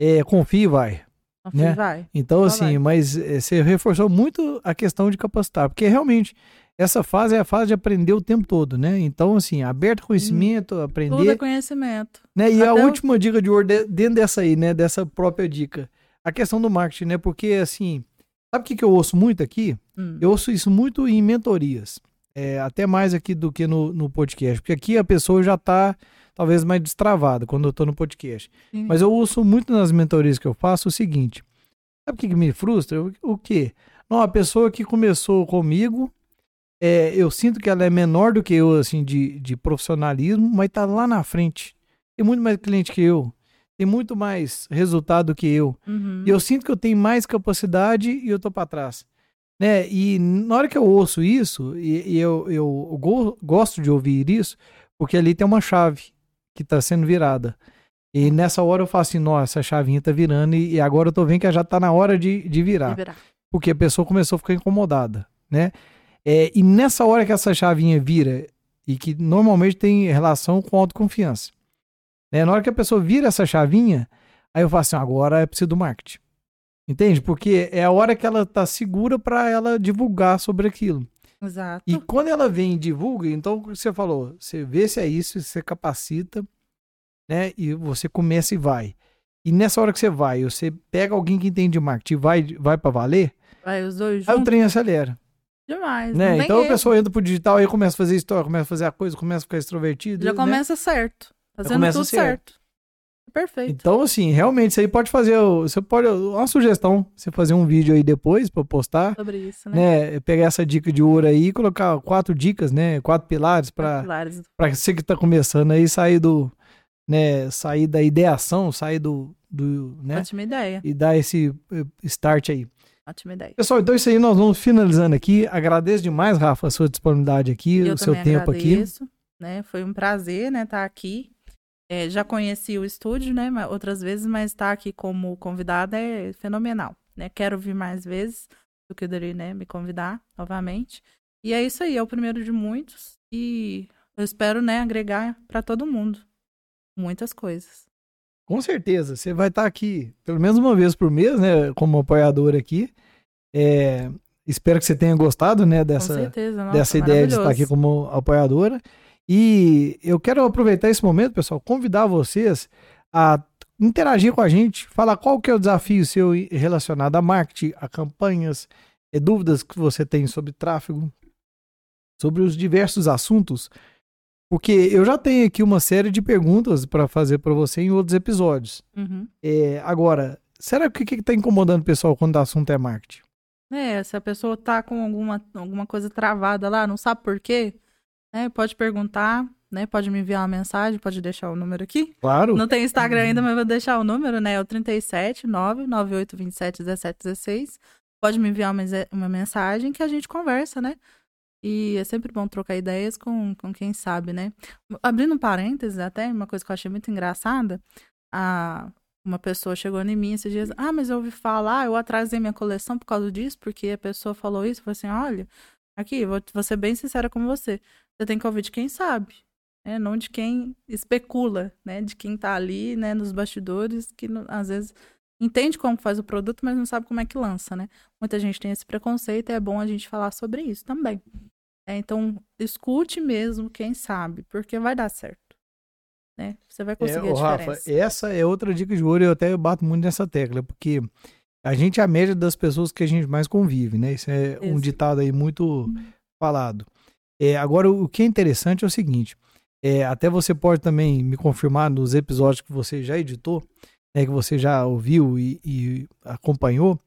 É, confie e vai. Confia Né? e vai. Então, Só assim, vai. mas eh, você reforçou muito a questão de capacitar, porque realmente essa fase é a fase de aprender o tempo todo, né? Então, assim, aberto conhecimento, Tudo é aprender, conhecimento. né? E a Até o- última dica de ouro de- dentro dessa aí, né? Dessa própria dica, a questão do marketing, né? Porque, assim, sabe o que, que eu ouço muito aqui? Hum. Eu ouço isso muito em mentorias, é, até mais aqui do que no, no podcast, porque aqui a pessoa já tá talvez mais destravada quando eu tô no podcast. Sim. Mas eu ouço muito nas mentorias que eu faço o seguinte: sabe o que, que me frustra? O, o quê? Não, a pessoa que começou comigo, é, eu sinto que ela é menor do que eu, assim, de, de profissionalismo, mas tá lá na frente. Tem muito mais cliente que eu, tem muito mais resultado que eu. Uhum. E eu sinto que eu tenho mais capacidade e eu tô para trás. Né? E na hora que eu ouço isso, e, e eu, eu go- gosto de ouvir isso, porque ali tem uma chave que está sendo virada. E nessa hora eu falo assim, nossa, essa chavinha tá virando e, e agora eu tô vendo que já tá na hora de, de virar. Liberar. Porque a pessoa começou a ficar incomodada, né? É, e nessa hora que essa chavinha vira, e que normalmente tem relação com autoconfiança, né? Na hora que a pessoa vira essa chavinha, aí eu falo assim, agora é preciso do marketing. Entende? Porque é a hora que ela tá segura para ela divulgar sobre aquilo. Exato. E quando ela vem e divulga, então o que você falou, você vê se é isso, você capacita, né? E você começa e vai. E nessa hora que você vai, você pega alguém que entende de marketing e vai, vai para valer, Vai os dois aí o juntos trem acelera. demais. Né? Então a erro. pessoa entra pro digital aí começa a fazer história, começa a fazer a coisa, começa a ficar extrovertido. Já né? começa certo. Fazendo tudo certo. certo. Perfeito. Então, assim, realmente, aí pode fazer. Você pode. Uma sugestão, você fazer um vídeo aí depois para postar. Sobre isso, né? Né, pegar essa dica de ouro aí e colocar quatro dicas, né? Quatro pilares para para você que tá começando aí sair do, né, sair da ideação, sair do, do, né, Ótima ideia. e dar esse eh, start aí. Ótima ideia. Pessoal, então isso aí nós vamos finalizando aqui. Agradeço demais, Rafa, a sua disponibilidade aqui, Eu o seu tempo aqui. agradeço, né? Foi um prazer, né, estar aqui. É, já conheci o estúdio, né, outras vezes, mas estar aqui como convidada é fenomenal, né? Quero vir mais vezes do que poderia, né, me convidar novamente. E é isso aí, é o primeiro de muitos e eu espero, né, agregar para todo mundo muitas coisas. Com certeza, você vai estar aqui pelo menos uma vez por mês, né, como apoiador aqui. É, espero que você tenha gostado, né, dessa, certeza, nossa, dessa ideia de estar aqui como apoiadora. E eu quero aproveitar esse momento, pessoal, convidar vocês a interagir com a gente, falar qual que é o desafio seu relacionado a marketing, a campanhas, é, dúvidas que você tem sobre tráfego, sobre os diversos assuntos, porque eu já tenho aqui uma série de perguntas para fazer para você em outros episódios. Uhum. É, agora, será que o que está incomodando o pessoal quando o assunto é marketing? É, se a pessoa tá com alguma, alguma coisa travada lá, não sabe por quê, né, pode perguntar, né, pode me enviar uma mensagem, pode deixar o número aqui. Claro. Não tem Instagram ainda, mas vou deixar o número, né, é o 37 99827 1716. Pode me enviar uma, uma mensagem que a gente conversa, né? E é sempre bom trocar ideias com, com quem sabe, né? Abrindo um parênteses, até uma coisa que eu achei muito engraçada, a, uma pessoa chegou em mim esses dias, ah, mas eu ouvi falar, eu atrasei minha coleção por causa disso, porque a pessoa falou isso, falou assim, olha, aqui, vou, vou ser bem sincera com você, você tem que ouvir de quem sabe, né? não de quem especula, né? De quem tá ali, né, nos bastidores, que às vezes entende como faz o produto, mas não sabe como é que lança, né? Muita gente tem esse preconceito e é bom a gente falar sobre isso também. É, então, escute mesmo quem sabe, porque vai dar certo. Né? Você vai conseguir é, a diferença. Rafa, essa é outra dica de ouro, eu até bato muito nessa tecla, porque a gente é a média das pessoas que a gente mais convive, né? Isso é Isso. um ditado aí muito falado. É, agora, o que é interessante é o seguinte, é, até você pode também me confirmar nos episódios que você já editou, né, que você já ouviu e, e acompanhou,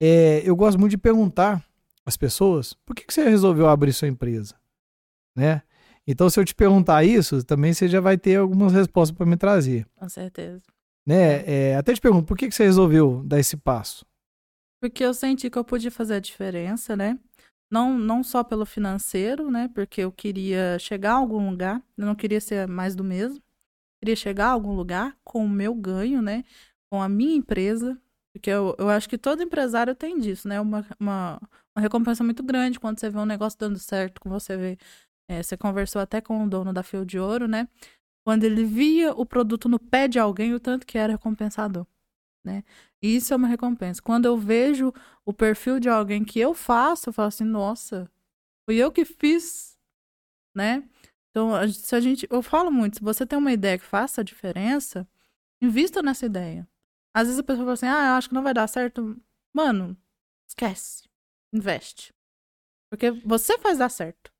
é, eu gosto muito de perguntar às pessoas por que, que você resolveu abrir sua empresa, né? Então, se eu te perguntar isso, também você já vai ter algumas respostas para me trazer. Com certeza. Né? É, até te pergunto, por que, que você resolveu dar esse passo? Porque eu senti que eu podia fazer a diferença, né? Não, não só pelo financeiro, né? Porque eu queria chegar a algum lugar, eu não queria ser mais do mesmo queria chegar a algum lugar com o meu ganho, né? Com a minha empresa. Porque eu, eu acho que todo empresário tem disso, né? Uma, uma, uma recompensa muito grande quando você vê um negócio dando certo, quando você vê. É, você conversou até com o dono da Fio de Ouro, né? Quando ele via o produto no pé de alguém, o tanto que era recompensador. Né? E isso é uma recompensa. Quando eu vejo o perfil de alguém que eu faço, eu falo assim, nossa, fui eu que fiz, né? Então, se a gente, eu falo muito, se você tem uma ideia que faça a diferença, invista nessa ideia. Às vezes a pessoa fala assim, ah, eu acho que não vai dar certo. Mano, esquece. Investe. Porque você faz dar certo.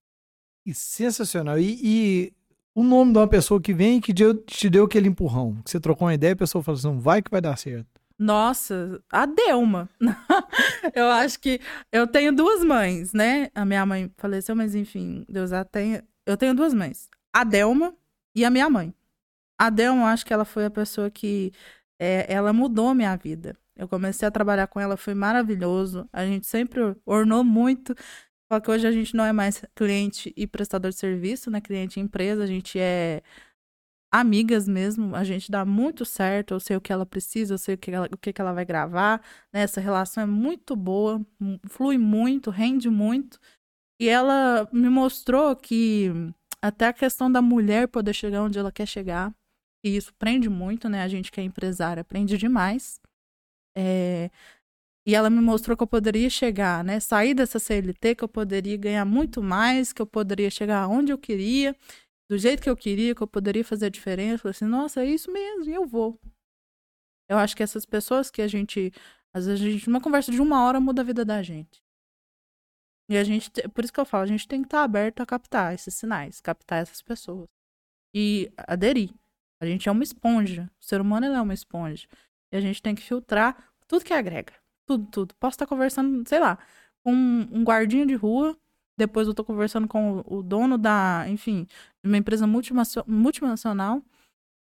E sensacional. E, e, o nome de uma pessoa que vem e que te deu aquele empurrão. Que você trocou uma ideia a pessoa falou assim, vai que vai dar certo. Nossa, a Delma. eu acho que eu tenho duas mães, né? A minha mãe faleceu, mas enfim, Deus a tenha. Eu tenho duas mães. A Delma e a minha mãe. A Delma, acho que ela foi a pessoa que. É, ela mudou minha vida. Eu comecei a trabalhar com ela, foi maravilhoso. A gente sempre ornou muito. Só que hoje a gente não é mais cliente e prestador de serviço, né? Cliente e empresa, a gente é amigas mesmo, a gente dá muito certo, eu sei o que ela precisa, eu sei o que ela, o que ela vai gravar, né? Essa relação é muito boa, flui muito, rende muito. E ela me mostrou que até a questão da mulher poder chegar onde ela quer chegar, e isso prende muito, né? A gente que é empresária aprende demais. É... E ela me mostrou que eu poderia chegar, né? Sair dessa CLT, que eu poderia ganhar muito mais, que eu poderia chegar onde eu queria, do jeito que eu queria, que eu poderia fazer a diferença. Eu falei assim, nossa, é isso mesmo, e eu vou. Eu acho que essas pessoas que a gente, às vezes, a gente, uma conversa de uma hora muda a vida da gente. E a gente, por isso que eu falo, a gente tem que estar aberto a captar esses sinais, captar essas pessoas. E aderir. A gente é uma esponja. O ser humano é uma esponja. E a gente tem que filtrar tudo que agrega. Tudo, tudo. Posso estar conversando, sei lá, com um guardinha de rua. Depois eu estou conversando com o dono da, enfim, de uma empresa multinacional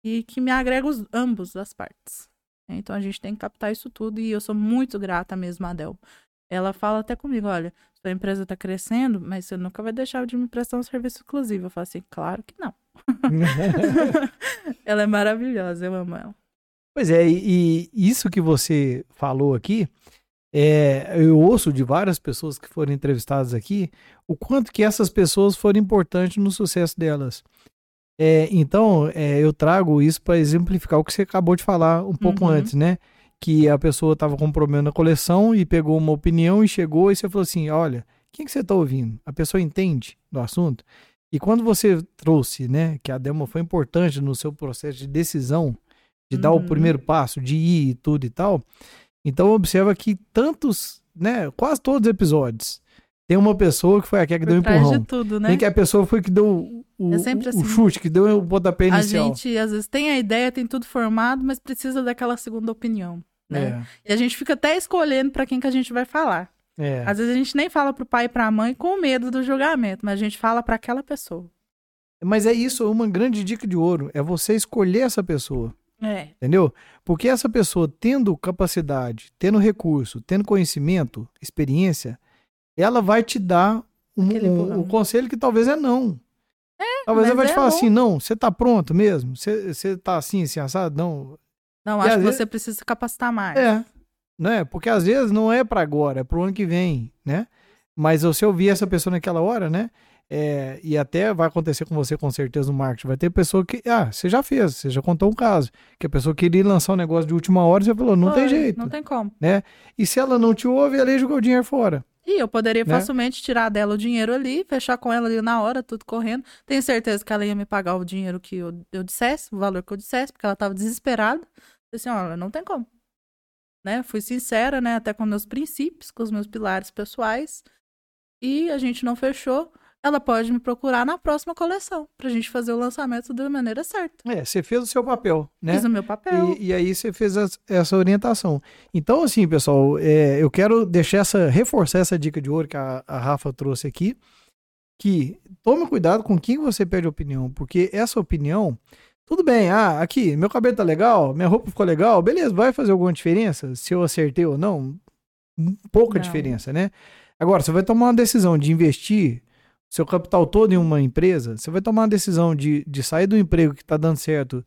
e que me agrega os, ambos as partes. Então a gente tem que captar isso tudo e eu sou muito grata mesmo a Adel. Ela fala até comigo, olha, sua empresa está crescendo, mas você nunca vai deixar de me prestar um serviço exclusivo. Eu falo assim, claro que não. ela é maravilhosa, eu amo ela. Pois é, e, e isso que você falou aqui, é, eu ouço de várias pessoas que foram entrevistadas aqui, o quanto que essas pessoas foram importantes no sucesso delas. É, então, é, eu trago isso para exemplificar o que você acabou de falar um pouco uhum. antes, né? que a pessoa estava com um problema na coleção e pegou uma opinião e chegou e você falou assim: olha, quem que você está ouvindo? A pessoa entende do assunto? E quando você trouxe, né, que a demo foi importante no seu processo de decisão de dar o Uhum. primeiro passo, de ir e tudo e tal. Então observa que tantos, né, quase todos os episódios, tem uma pessoa que foi aquela que deu um Por trás empurrão. de tudo, né? Tem que a pessoa foi que deu o, É sempre o- o assim. chute, que deu o pontapé A inicial. gente, às vezes, tem a ideia, tem tudo formado, mas precisa daquela segunda opinião, né? E a gente fica até escolhendo pra quem que a gente vai falar. É, é. Às vezes a gente nem fala pro pai e pra mãe com medo do julgamento, mas a gente fala pra aquela pessoa. Mas é isso, uma grande dica de ouro, é você escolher essa pessoa. É. Entendeu? Porque essa pessoa tendo capacidade, tendo recurso, tendo conhecimento, experiência, ela vai te dar um, um- um conselho que talvez é não. talvez ela vai te é falar bom. assim, não, você tá pronto mesmo? Você, você tá assim, assim, assado? Não. Não, E acho que vezes- você precisa se capacitar mais. É, né? Porque às vezes não é pra agora, é pro ano que vem, né? Mas você ouvir essa pessoa naquela hora, né? É, e até vai acontecer com você com certeza no marketing. Vai ter pessoa que, ah, você já fez, você já contou um caso, que a pessoa queria lançar um negócio de última hora e você falou, não tem jeito. Não tem como. E se ela não te ouve, ela jogou o dinheiro fora. E eu poderia Né? facilmente tirar dela o dinheiro ali, fechar com ela ali na hora, tudo correndo. Tenho certeza que ela ia me pagar o dinheiro que eu, eu dissesse, o valor que eu dissesse, porque ela estava desesperada. Eu disse, olha, não tem como. Né? Fui sincera, né? Até com meus princípios, com os meus pilares pessoais. E a gente não fechou. Ela pode me procurar na próxima coleção, pra gente fazer o lançamento da maneira certa. É, você fez o seu papel, né? Fiz o meu papel. E, e aí você fez as- essa orientação. Então, assim, pessoal, é, eu quero deixar essa, reforçar essa dica de ouro que a, a Rafa trouxe aqui, que tome cuidado com quem você pede opinião, porque essa opinião, tudo bem, ah, aqui, meu cabelo tá legal, minha roupa ficou legal, beleza, vai fazer alguma diferença se eu acertei ou não? Pouca Não. diferença, né? Agora, você vai tomar uma decisão de investir seu capital todo em uma empresa, você vai tomar uma decisão de, de sair do emprego que está dando certo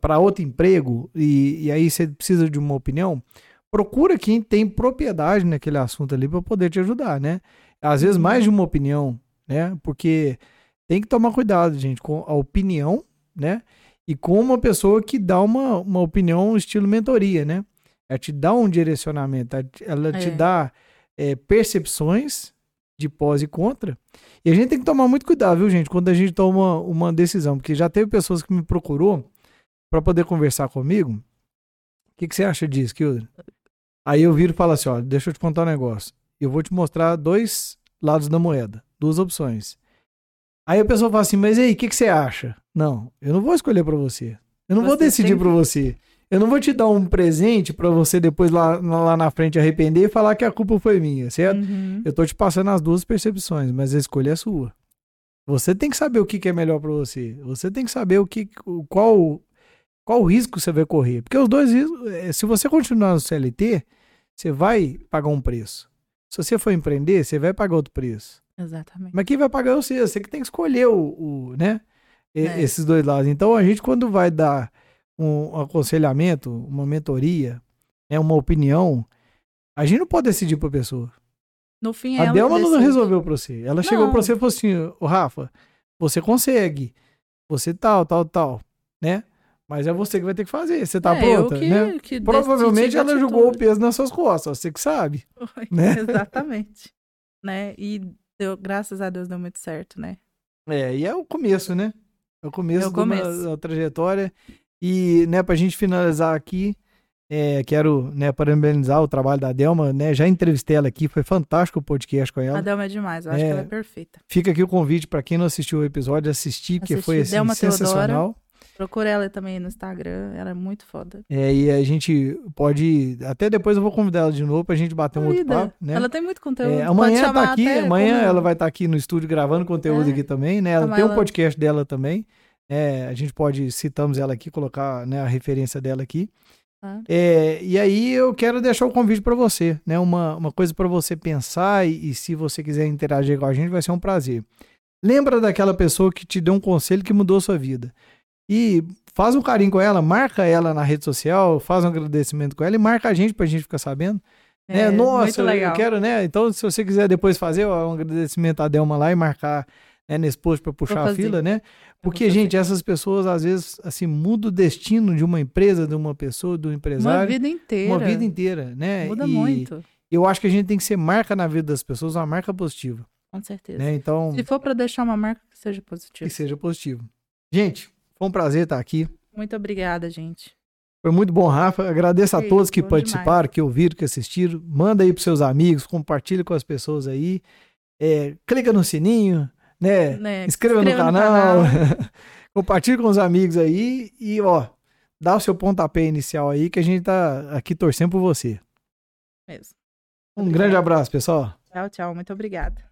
para outro emprego e, e aí você precisa de uma opinião, procura quem tem propriedade naquele assunto ali para poder te ajudar, né? Às vezes Uhum. mais de uma opinião, né? Porque tem que tomar cuidado, gente, com a opinião, né? E com uma pessoa que dá uma, uma opinião estilo mentoria, né? Ela te dá um direcionamento, ela te- ela te É. dá é, percepções de pós e contra. E a gente tem que tomar muito cuidado, viu, gente, quando a gente toma uma decisão, porque já teve pessoas que me procurou para poder conversar comigo. O que, que você acha disso, Kilder? Aí eu viro e falo assim, ó, deixa eu te contar um negócio. Eu vou te mostrar dois lados da moeda, duas opções. Aí a pessoa fala assim, mas e aí, o que, que você acha? Não, eu não vou escolher para você. Eu não vou Você decidir tem para você. Eu não vou te dar um presente para você depois lá, lá na frente arrepender e falar que a culpa foi minha, certo? Uhum. Eu tô te passando as duas percepções, mas a escolha é sua. Você tem que saber o que, que é melhor para você. Você tem que saber o que, o- qual, qual risco você vai correr. Porque os dois riscos, eh, se você continuar no CLT, você vai pagar um preço. Se você for empreender, você vai pagar outro preço. Exatamente. Mas quem vai pagar é você. Você que tem que escolher o, o, né? É. Esses dois lados. Então a gente, quando vai dar um aconselhamento, uma mentoria, né, uma opinião, a gente não pode decidir para a pessoa. No fim, A ela Delma não resolveu pra você. Ela chegou pra você e falou assim: Ô Rafa, você consegue. Você tal, tal, tal. Né? Mas é você que vai ter que fazer. Você tá É, pronta, que, né? que Provavelmente ela jogou o peso nas suas costas. Você que sabe. Foi, né? Exatamente. né? E deu, graças a Deus deu muito certo, né? É, e é o começo, né? É o começo, É o começo. da trajetória. E, né, pra gente finalizar aqui, é, quero, né, parabenizar o trabalho da Delma, né? Já entrevistei ela aqui, foi fantástico o podcast com ela. A Delma é demais, eu acho É. que ela é perfeita. Fica aqui o convite pra quem não assistiu o episódio, assistir, porque foi assim, Delma Teodora. sensacional. Procura ela também no Instagram, ela é muito foda. É, e a gente pode. Até depois eu vou convidar ela de novo pra gente bater um outro papo, né? Ela tem muito conteúdo. É, amanhã tá aqui, amanhã como- ela vai estar aqui no estúdio gravando conteúdo É. aqui também, né? Ela Chamar tem um podcast dela também. É, a gente pode, citamos ela aqui, colocar né, a referência dela aqui. Claro. É, e aí eu quero deixar o convite para você, né? Uma, uma coisa para você pensar e, e se você quiser interagir com a gente, vai ser um prazer. Lembra daquela pessoa que te deu um conselho que mudou a sua vida. E faz um carinho com ela, marca ela na rede social, faz um agradecimento com ela e marca a gente pra gente ficar sabendo. É, É, nossa, eu quero, né? Então, se você quiser depois fazer ó, um agradecimento à Delma lá e marcar né, nesse post para puxar a fila, né? Porque, gente, essas pessoas às vezes assim mudam o destino de uma empresa, de uma pessoa, do Uma empresário, vida inteira. uma vida inteira, né? Muda e muito, Eu acho que a gente tem que ser marca na vida das pessoas, uma marca positiva, com certeza. né? Então, Se for pra deixar uma marca, que seja positiva. que seja positivo. Gente, foi um prazer estar aqui. Muito obrigada, gente. Foi muito bom, Rafa. Agradeço a todos que participaram, que ouviram, que assistiram. Manda aí pros seus amigos, compartilha com as pessoas aí. É, clica no sininho, né? Né, Inscreva, no canal. compartilha com os amigos aí e, ó, dá o seu pontapé inicial aí que a gente tá aqui torcendo por você. Mesmo. Um grande abraço, pessoal. Tchau, tchau. Muito obrigada.